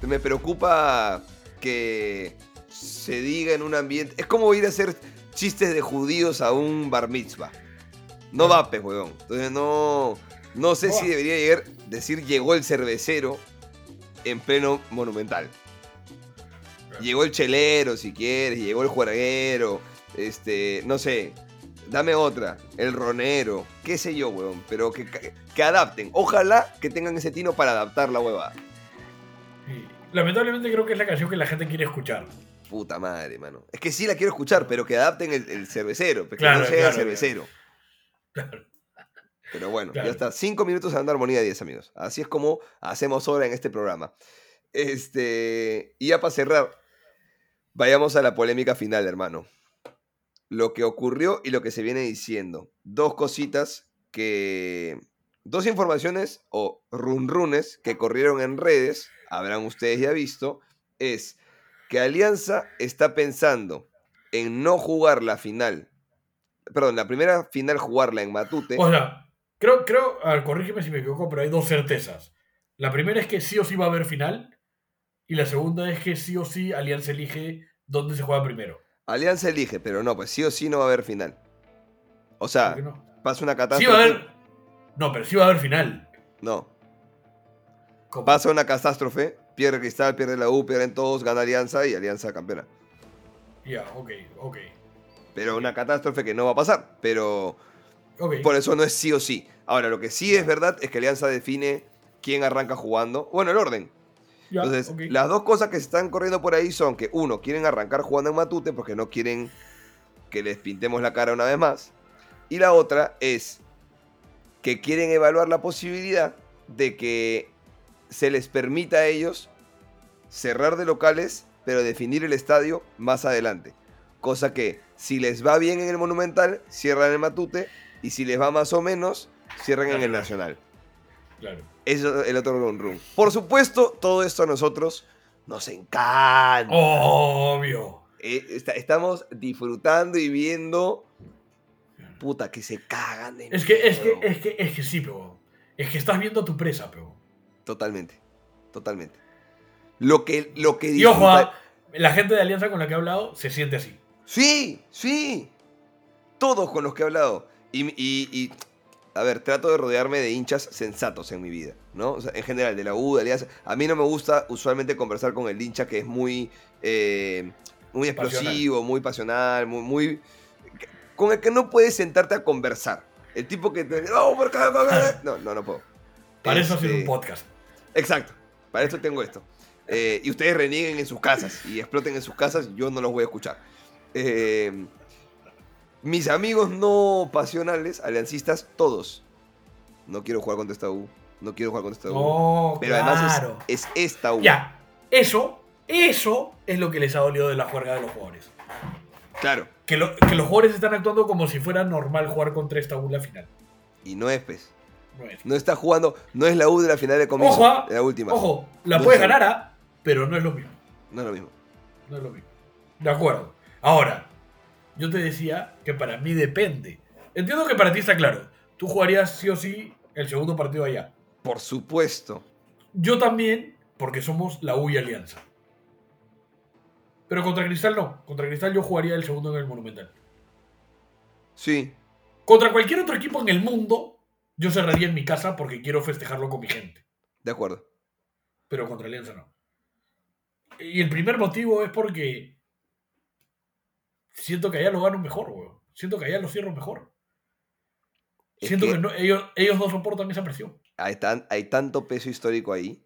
Me preocupa que se diga en un ambiente... Es como ir a hacer chistes de judíos a un bar mitzvah. No va, pues, huevón. Entonces no... No sé si debería llegar, decir llegó el cervecero en pleno monumental. Llegó el chelero, si quieres, llegó el jueguero, este, no sé, dame otra, el ronero, qué sé yo, weón, pero que, que, adapten. Ojalá que tengan ese tino para adaptar la hueva. Lamentablemente creo que es la canción que la gente quiere escuchar. Puta madre, mano. Es que sí la quiero escuchar, pero que adapten el, cervecero, que no sea el cervecero. Pero bueno, ya está. Cinco minutos dando armonía 10, amigos. Así es como hacemos ahora en este programa. Este, y ya para cerrar, Vayamos a la polémica final, hermano. Lo que ocurrió y lo que se viene diciendo. Dos cositas que... Dos informaciones o runrunes que corrieron en redes, habrán ustedes ya visto, es que Alianza está pensando en no jugar la final. Perdón, la primera final jugarla en Matute. O creo, creo, corrígeme si me equivoco, pero hay dos certezas. La primera es que sí o sí va a haber final y la segunda es que sí o sí Alianza elige dónde se juega primero. Alianza elige, pero no, pues sí o sí no va a haber final. O sea, pasa una catástrofe. Sí va a haber. No, pero sí va a haber final. No. Pasa una catástrofe, pierde Cristal, pierde la U, pierden todos, gana Alianza y Alianza campeona. Ya, ok, ok. Pero una catástrofe que no va a pasar, pero por eso no es sí o sí. Ahora, lo que sí es verdad es que Alianza define quién arranca jugando. Bueno, el orden. Entonces, las dos cosas que se están corriendo por ahí son que, uno, quieren arrancar jugando en Matute porque no quieren que les pintemos la cara una vez más. Y la otra es que quieren evaluar la posibilidad de que se les permita a ellos cerrar de locales, pero definir el estadio más adelante. Cosa que, si les va bien en el Monumental, cierran el Matute, y si les va más o menos, cierran en el Nacional. Claro es el otro run run. Por supuesto, todo esto a nosotros nos encanta. Obvio. Eh, estamos disfrutando y viendo. Puta, que se cagan de Es que, es que, es que, es que sí, pero. Es que estás viendo a tu presa, pero. Totalmente. Totalmente. Lo que, lo que Y ojo, ah, la gente de Alianza con la que he hablado se siente así. Sí, sí. Todos con los que he hablado. y a ver, trato de rodearme de hinchas sensatos en mi vida, ¿no? en general, de la U, de Alianza. A mí no me gusta usualmente conversar con el hincha que es muy, eh, muy explosivo, muy pasional, muy, muy... Con el que no puedes sentarte a conversar. El tipo que te... Oh, no, no, no puedo. Para eso hacer un este, podcast. Exacto, para eso tengo esto. Eh, y ustedes renieguen en sus casas y exploten en sus casas, yo no los voy a escuchar. Eh, mis amigos no pasionales, aliancistas, todos. No quiero jugar contra esta U. No quiero jugar contra esta U. pero además es, esta U. Ya, eso, eso es lo que les ha dolido de la juerga de los jugadores. Claro. Que, los jugadores están actuando como si fuera normal jugar contra esta U en la final. Y no es, pues. No, es. no está jugando, no es la U de la final de comienzo. Ojo, ah, de la última. Ojo, la puedes ganar, ¿ah? pero no es lo mismo. No es lo mismo. No es lo mismo. De acuerdo. Ahora, yo te decía que para mí depende. Entiendo que para ti está claro. Tú jugarías sí o sí el segundo partido allá. Por supuesto. Yo también, porque somos la U y Alianza. Pero contra Cristal no. Contra Cristal yo jugaría el segundo en el Monumental. Sí. Contra cualquier otro equipo en el mundo, yo cerraría en mi casa porque quiero festejarlo con mi gente. De acuerdo. Pero contra Alianza no. Y el primer motivo es porque siento que allá lo gano mejor, weón. Siento que allá lo cierro mejor. siento que, ellos, ellos no soportan esa presión. Hay, tan, hay tanto peso histórico ahí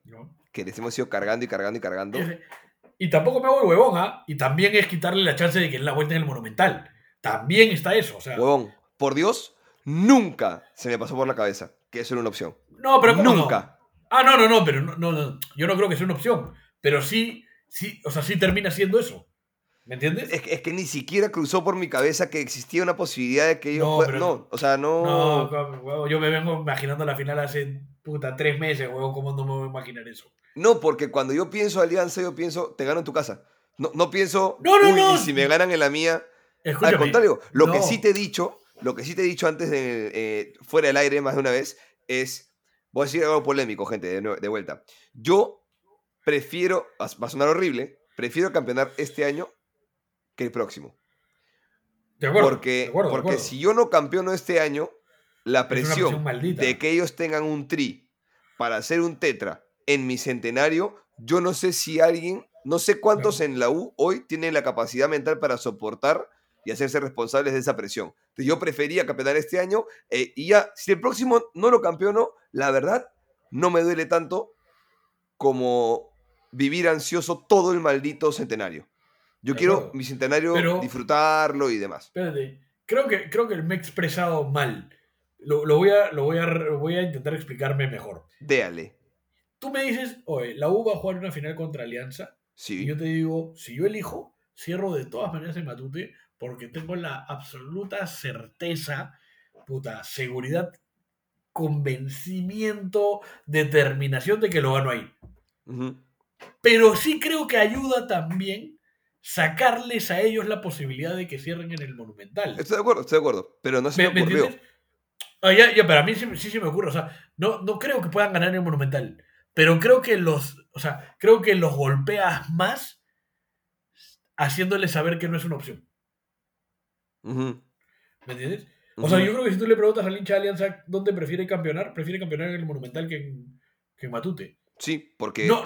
que les hemos ido cargando y cargando y cargando. Y, tampoco me hago huevón, ¿ah? Y también es quitarle la chance de que en la vuelta en el Monumental. También está eso, o sea. Huevón, por Dios, nunca se me pasó por la cabeza que eso era una opción. No, pero Nunca. Ah, no, no, no, pero no, no, yo no creo que sea una opción. Pero sí, sí, o sea, sí termina siendo eso. ¿Me entiendes? Es que, ni siquiera cruzó por mi cabeza que existía una posibilidad de que ellos. No, no o sea, no. No, yo me vengo imaginando la final hace puta tres meses, weón. ¿Cómo no me voy a imaginar eso? No, porque cuando yo pienso Alianza, yo pienso, te gano en tu casa. No, no pienso, no, no, no. y si me ganan en la mía. Al contrario, lo que sí te he dicho, lo que sí te he dicho antes de eh, fuera del aire más de una vez, es. Voy a decir algo polémico, gente, de, de vuelta. Yo prefiero, va a sonar horrible, prefiero campeonar este año que el próximo. De acuerdo. Porque, porque si yo no campeono este año, la presión, de que ellos tengan un tri para hacer un tetra en mi centenario yo no sé si alguien, no sé cuántos en la U hoy tienen la capacidad mental para soportar y hacerse responsables de esa presión. Entonces, yo prefería campeonar este año eh, y ya, si el próximo no lo campeono, la verdad, no me duele tanto como vivir ansioso todo el maldito centenario. Yo quiero mi centenario disfrutarlo y demás. Espérate, creo que, creo que me he expresado mal. Lo, voy, a, lo voy, a, voy a intentar explicarme mejor. Déale. Tú me dices, oye, la U va a jugar una final contra Alianza. Sí. Y yo te digo, si yo elijo, cierro de todas maneras en Matute porque tengo la absoluta certeza, puta, seguridad, convencimiento, determinación de que lo gano ahí. Pero sí creo que ayuda también sacarles a ellos la posibilidad de que cierren en el Monumental. Estoy de acuerdo, estoy de acuerdo, pero no se me, ocurrió. Ah, ya, ya, pero a mí sí, sí, se me ocurre, o sea, no, no creo que puedan ganar en el Monumental, pero creo que los, o sea, creo que los golpeas más haciéndoles saber que no es una opción. ¿Me entiendes? O sea, yo creo que si tú le preguntas al hincha de Alianza dónde prefiere campeonar, prefiere campeonar en el Monumental que en, que en Matute. Sí, porque no,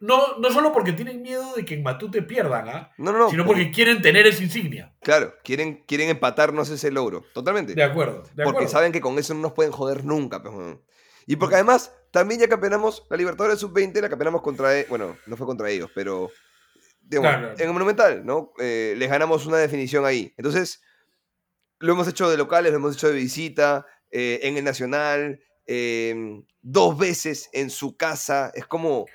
No, no, solo porque tienen miedo de que en Matute pierdan, ¿ah? No, no, Sino porque, quieren tener esa insignia. Claro, quieren, quieren empatarnos ese logro. Totalmente. De acuerdo. porque saben que con eso no nos pueden joder nunca. Pues, y porque además, también ya campeonamos la Libertadores Sub-20, la campeonamos contra. E, bueno, no fue contra ellos, pero. en el Monumental, ¿no? Eh, les ganamos una definición ahí. Entonces, lo hemos hecho de locales, lo hemos hecho de visita, eh, en el Nacional. Em, dos veces en su casa. Es como.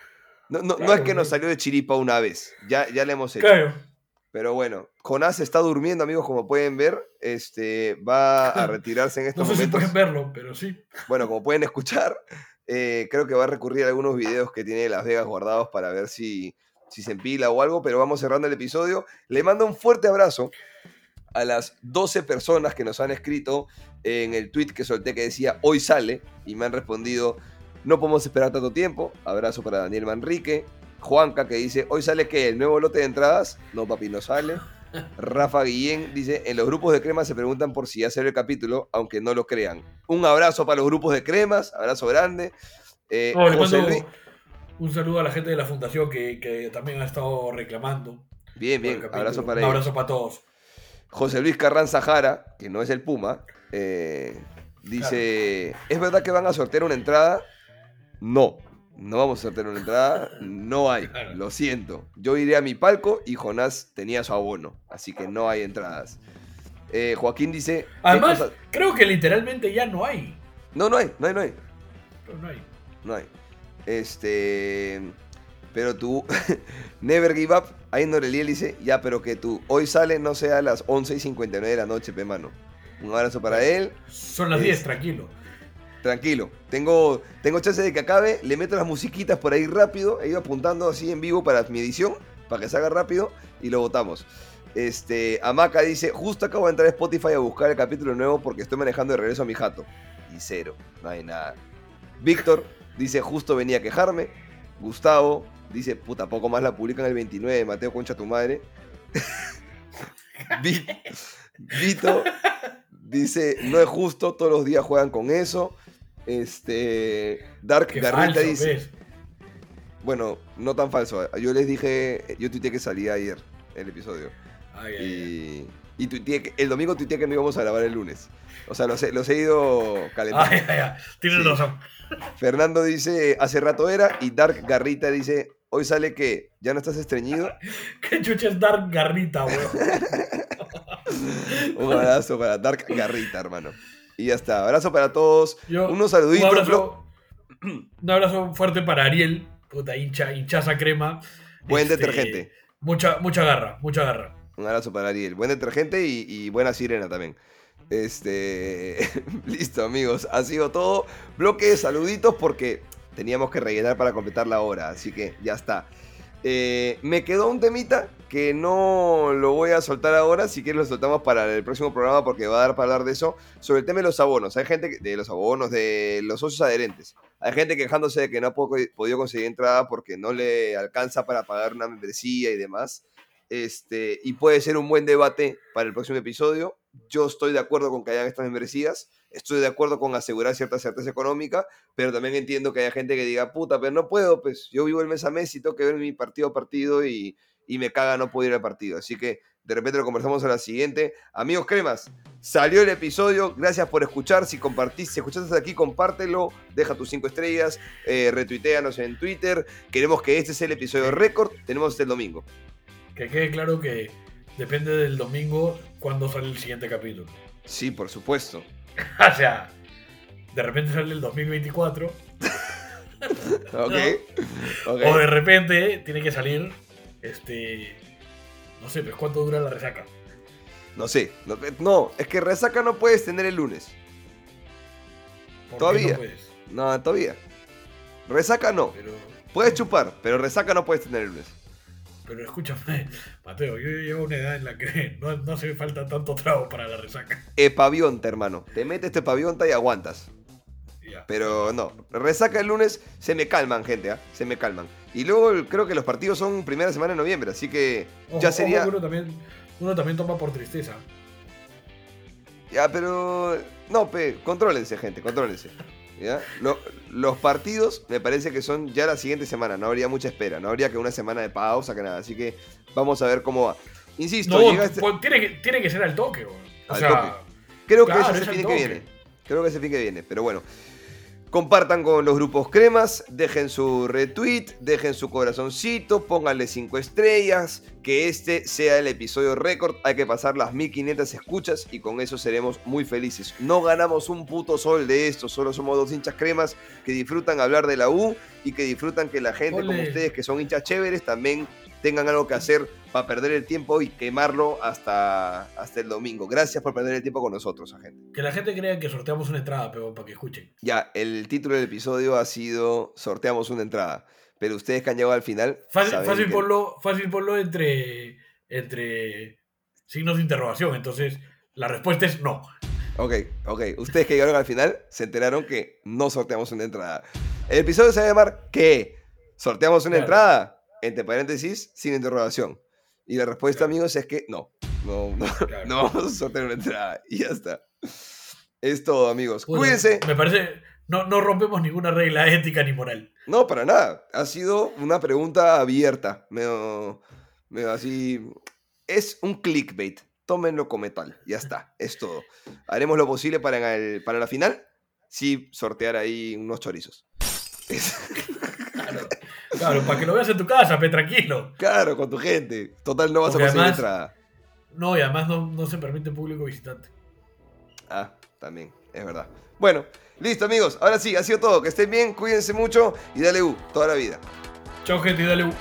No, no, es que nos salió de chiripa una vez. Ya, ya le hemos hecho. Pero bueno, Jonás está durmiendo, amigos, como pueden ver. Este, va a retirarse en estos no sé Si pueden verlo, pero sí. Bueno, como pueden escuchar, eh, creo que va a recurrir a algunos videos que tiene Las Vegas guardados para ver si, si se empila o algo. Pero vamos cerrando el episodio. Le mando un fuerte abrazo a las 12 personas que nos han escrito en el tweet que solté que decía hoy sale y me han respondido no podemos esperar tanto tiempo. Abrazo para Daniel Manrique. Juanca que dice hoy sale que el nuevo lote de entradas. No papi, no sale. Rafa Guillén dice, en los grupos de cremas se preguntan por si ya sale el capítulo, aunque no lo crean. Un abrazo para los grupos de cremas, abrazo grande. Eh, un saludo a la gente de la fundación que, también ha estado reclamando. Bien, bien, abrazo para Un abrazo para todos. José Luis Carranza Jara, que no es el Puma, eh, dice, ¿es verdad que van a sortear una entrada? No, no vamos a sortear una entrada, no hay, lo siento. Yo iré a mi palco y Jonás tenía su abono, así que no hay entradas. Eh, Joaquín dice... Además, creo que literalmente ya no hay. No, no hay, no hay, no hay. no hay. No hay. Este... Pero tú, never give up. Ahí Noreliel dice, ya, pero que tú hoy sale no sea a las 11 y 59 de la noche, pe mano. Un abrazo para él. Son las 10, tranquilo. Tranquilo. Tengo, tengo chance de que acabe. Le meto las musiquitas por ahí rápido. He ido apuntando así en vivo para mi edición, para que se haga rápido y lo votamos. Este, Amaca dice, justo acabo de entrar a Spotify a buscar el capítulo nuevo porque estoy manejando de regreso a mi jato. Y cero, no hay nada. Víctor dice, justo venía a quejarme. Gustavo Dice, puta, poco más la publican el 29, Mateo Concha tu madre. Vito dice, no es justo, todos los días juegan con eso. Este, Dark Garrita dice, bueno, no tan falso. Yo les dije, yo tuiteé que salía ayer el episodio. y, el domingo tuiteé que no íbamos a grabar el lunes. O sea, los he, los he ido calentando. Tienes razón. Fernando dice, hace rato era, y Dark Garrita dice, Hoy sale que ya no estás estreñido. ¿Qué chucha es Dark Garrita, weón? un abrazo para Dark Garrita, hermano. Y ya está. Abrazo para todos. Unos saluditos. Un abrazo, un abrazo fuerte para Ariel, puta hincha, hinchaza crema. Buen este, detergente. Mucha, mucha garra, mucha garra. Un abrazo para Ariel. Buen detergente y, y buena sirena también. Este. Listo, amigos. Ha sido todo. Bloque de saluditos porque teníamos que rellenar para completar la hora, así que ya está. Eh, me quedó un temita que no lo voy a soltar ahora, si quieres lo soltamos para el próximo programa porque va a dar para hablar de eso, sobre el tema de los abonos. Hay gente, de los abonos, de los socios adherentes. Hay gente quejándose de que no ha podido conseguir entrada porque no le alcanza para pagar una membresía y demás. Este, y puede ser un buen debate para el próximo episodio. Yo estoy de acuerdo con que hayan estas membresías, estoy de acuerdo con asegurar cierta certeza económica, pero también entiendo que haya gente que diga, puta, pero no puedo, pues yo vivo el mes a mes y tengo que ver mi partido a partido y, y me caga no poder ir al partido. Así que de repente lo conversamos a la siguiente. Amigos cremas, salió el episodio. Gracias por escuchar. Si compartís, si escuchaste hasta aquí, compártelo. Deja tus cinco estrellas. Eh, retuiteanos en Twitter. Queremos que este sea el episodio récord. Tenemos este el domingo. Que quede claro que depende del domingo cuando sale el siguiente capítulo. Sí, por supuesto. o sea, de repente sale el 2024. okay. ¿no? O de repente tiene que salir este no sé, pero ¿cuánto dura la resaca? No sé. No, es que resaca no puedes tener el lunes. todavía. no, no, todavía. Resaca no. Puedes chupar, pero resaca no puedes tener el lunes. Pero escúchame, Mateo, yo llevo una edad en la que no, no hace falta tanto trago para la resaca. Epavionta, hermano. Te metes este pavionta y aguantas. Pero no, resaca el lunes, se me calman, gente, ¿ah? se me calman. Y luego creo que los partidos son primera semana de noviembre, así que ya sería. uno, también, uno también toma por tristeza. Ya, pero. No, pe, contrólense, gente, contrólense. ¿Ya? los partidos me parece que son ya la siguiente semana, no habría mucha espera, no habría que una semana de pausa, que nada. Así que vamos a ver cómo va. Insisto, este pues, tiene, que, tiene que ser al toque, o sea, Creo que ese es el fin que viene. Creo que es el fin que viene, pero bueno. Compartan con los grupos cremas, dejen su retweet, dejen su corazoncito, pónganle 5 estrellas, que este sea el episodio récord. Hay que pasar las 1500 escuchas y con eso seremos muy felices. No ganamos un puto sol de esto, solo somos dos hinchas cremas que disfrutan hablar de la U y que disfrutan que la gente como ustedes, que son hinchas chéveres, también tengan algo que hacer para perder el tiempo y quemarlo hasta, hasta el domingo. Gracias por perder el tiempo con nosotros, gente. Que la gente crea que sorteamos una entrada, pero para que escuchen. Ya, el título del episodio ha sido Sorteamos una entrada. Pero ustedes que han llegado al final. Fácil, fácil, ponlo, fácil entre, entre signos de interrogación. Entonces, la respuesta es no. Ok, ok. Ustedes que llegaron al final se enteraron que no sorteamos una entrada. El episodio se va a llamar ¿Qué? ¿Sorteamos una entrada? Entre paréntesis, sin interrogación. Y la respuesta, amigos, es que no. No, no, no vamos a sortear una entrada. Y ya está. Es todo, amigos. Cuídense. Me parece. No, no rompemos ninguna regla ética ni moral. No, para nada. Ha sido una pregunta abierta. Medio, así. Es un clickbait. Tómenlo como tal. Ya está. Es todo. Haremos lo posible para, el, para la final. Sí, sortear ahí unos chorizos. Claro, para que lo veas en tu casa, pe, tranquilo. Claro, con tu gente. Total, no vas a conseguir entrada. No, y además no, se permite público visitante. Ah, también, es verdad. Bueno, listo, amigos. Ahora sí, ha sido todo. Que estén bien, cuídense mucho y dale U toda la vida. Chao, gente, y dale U.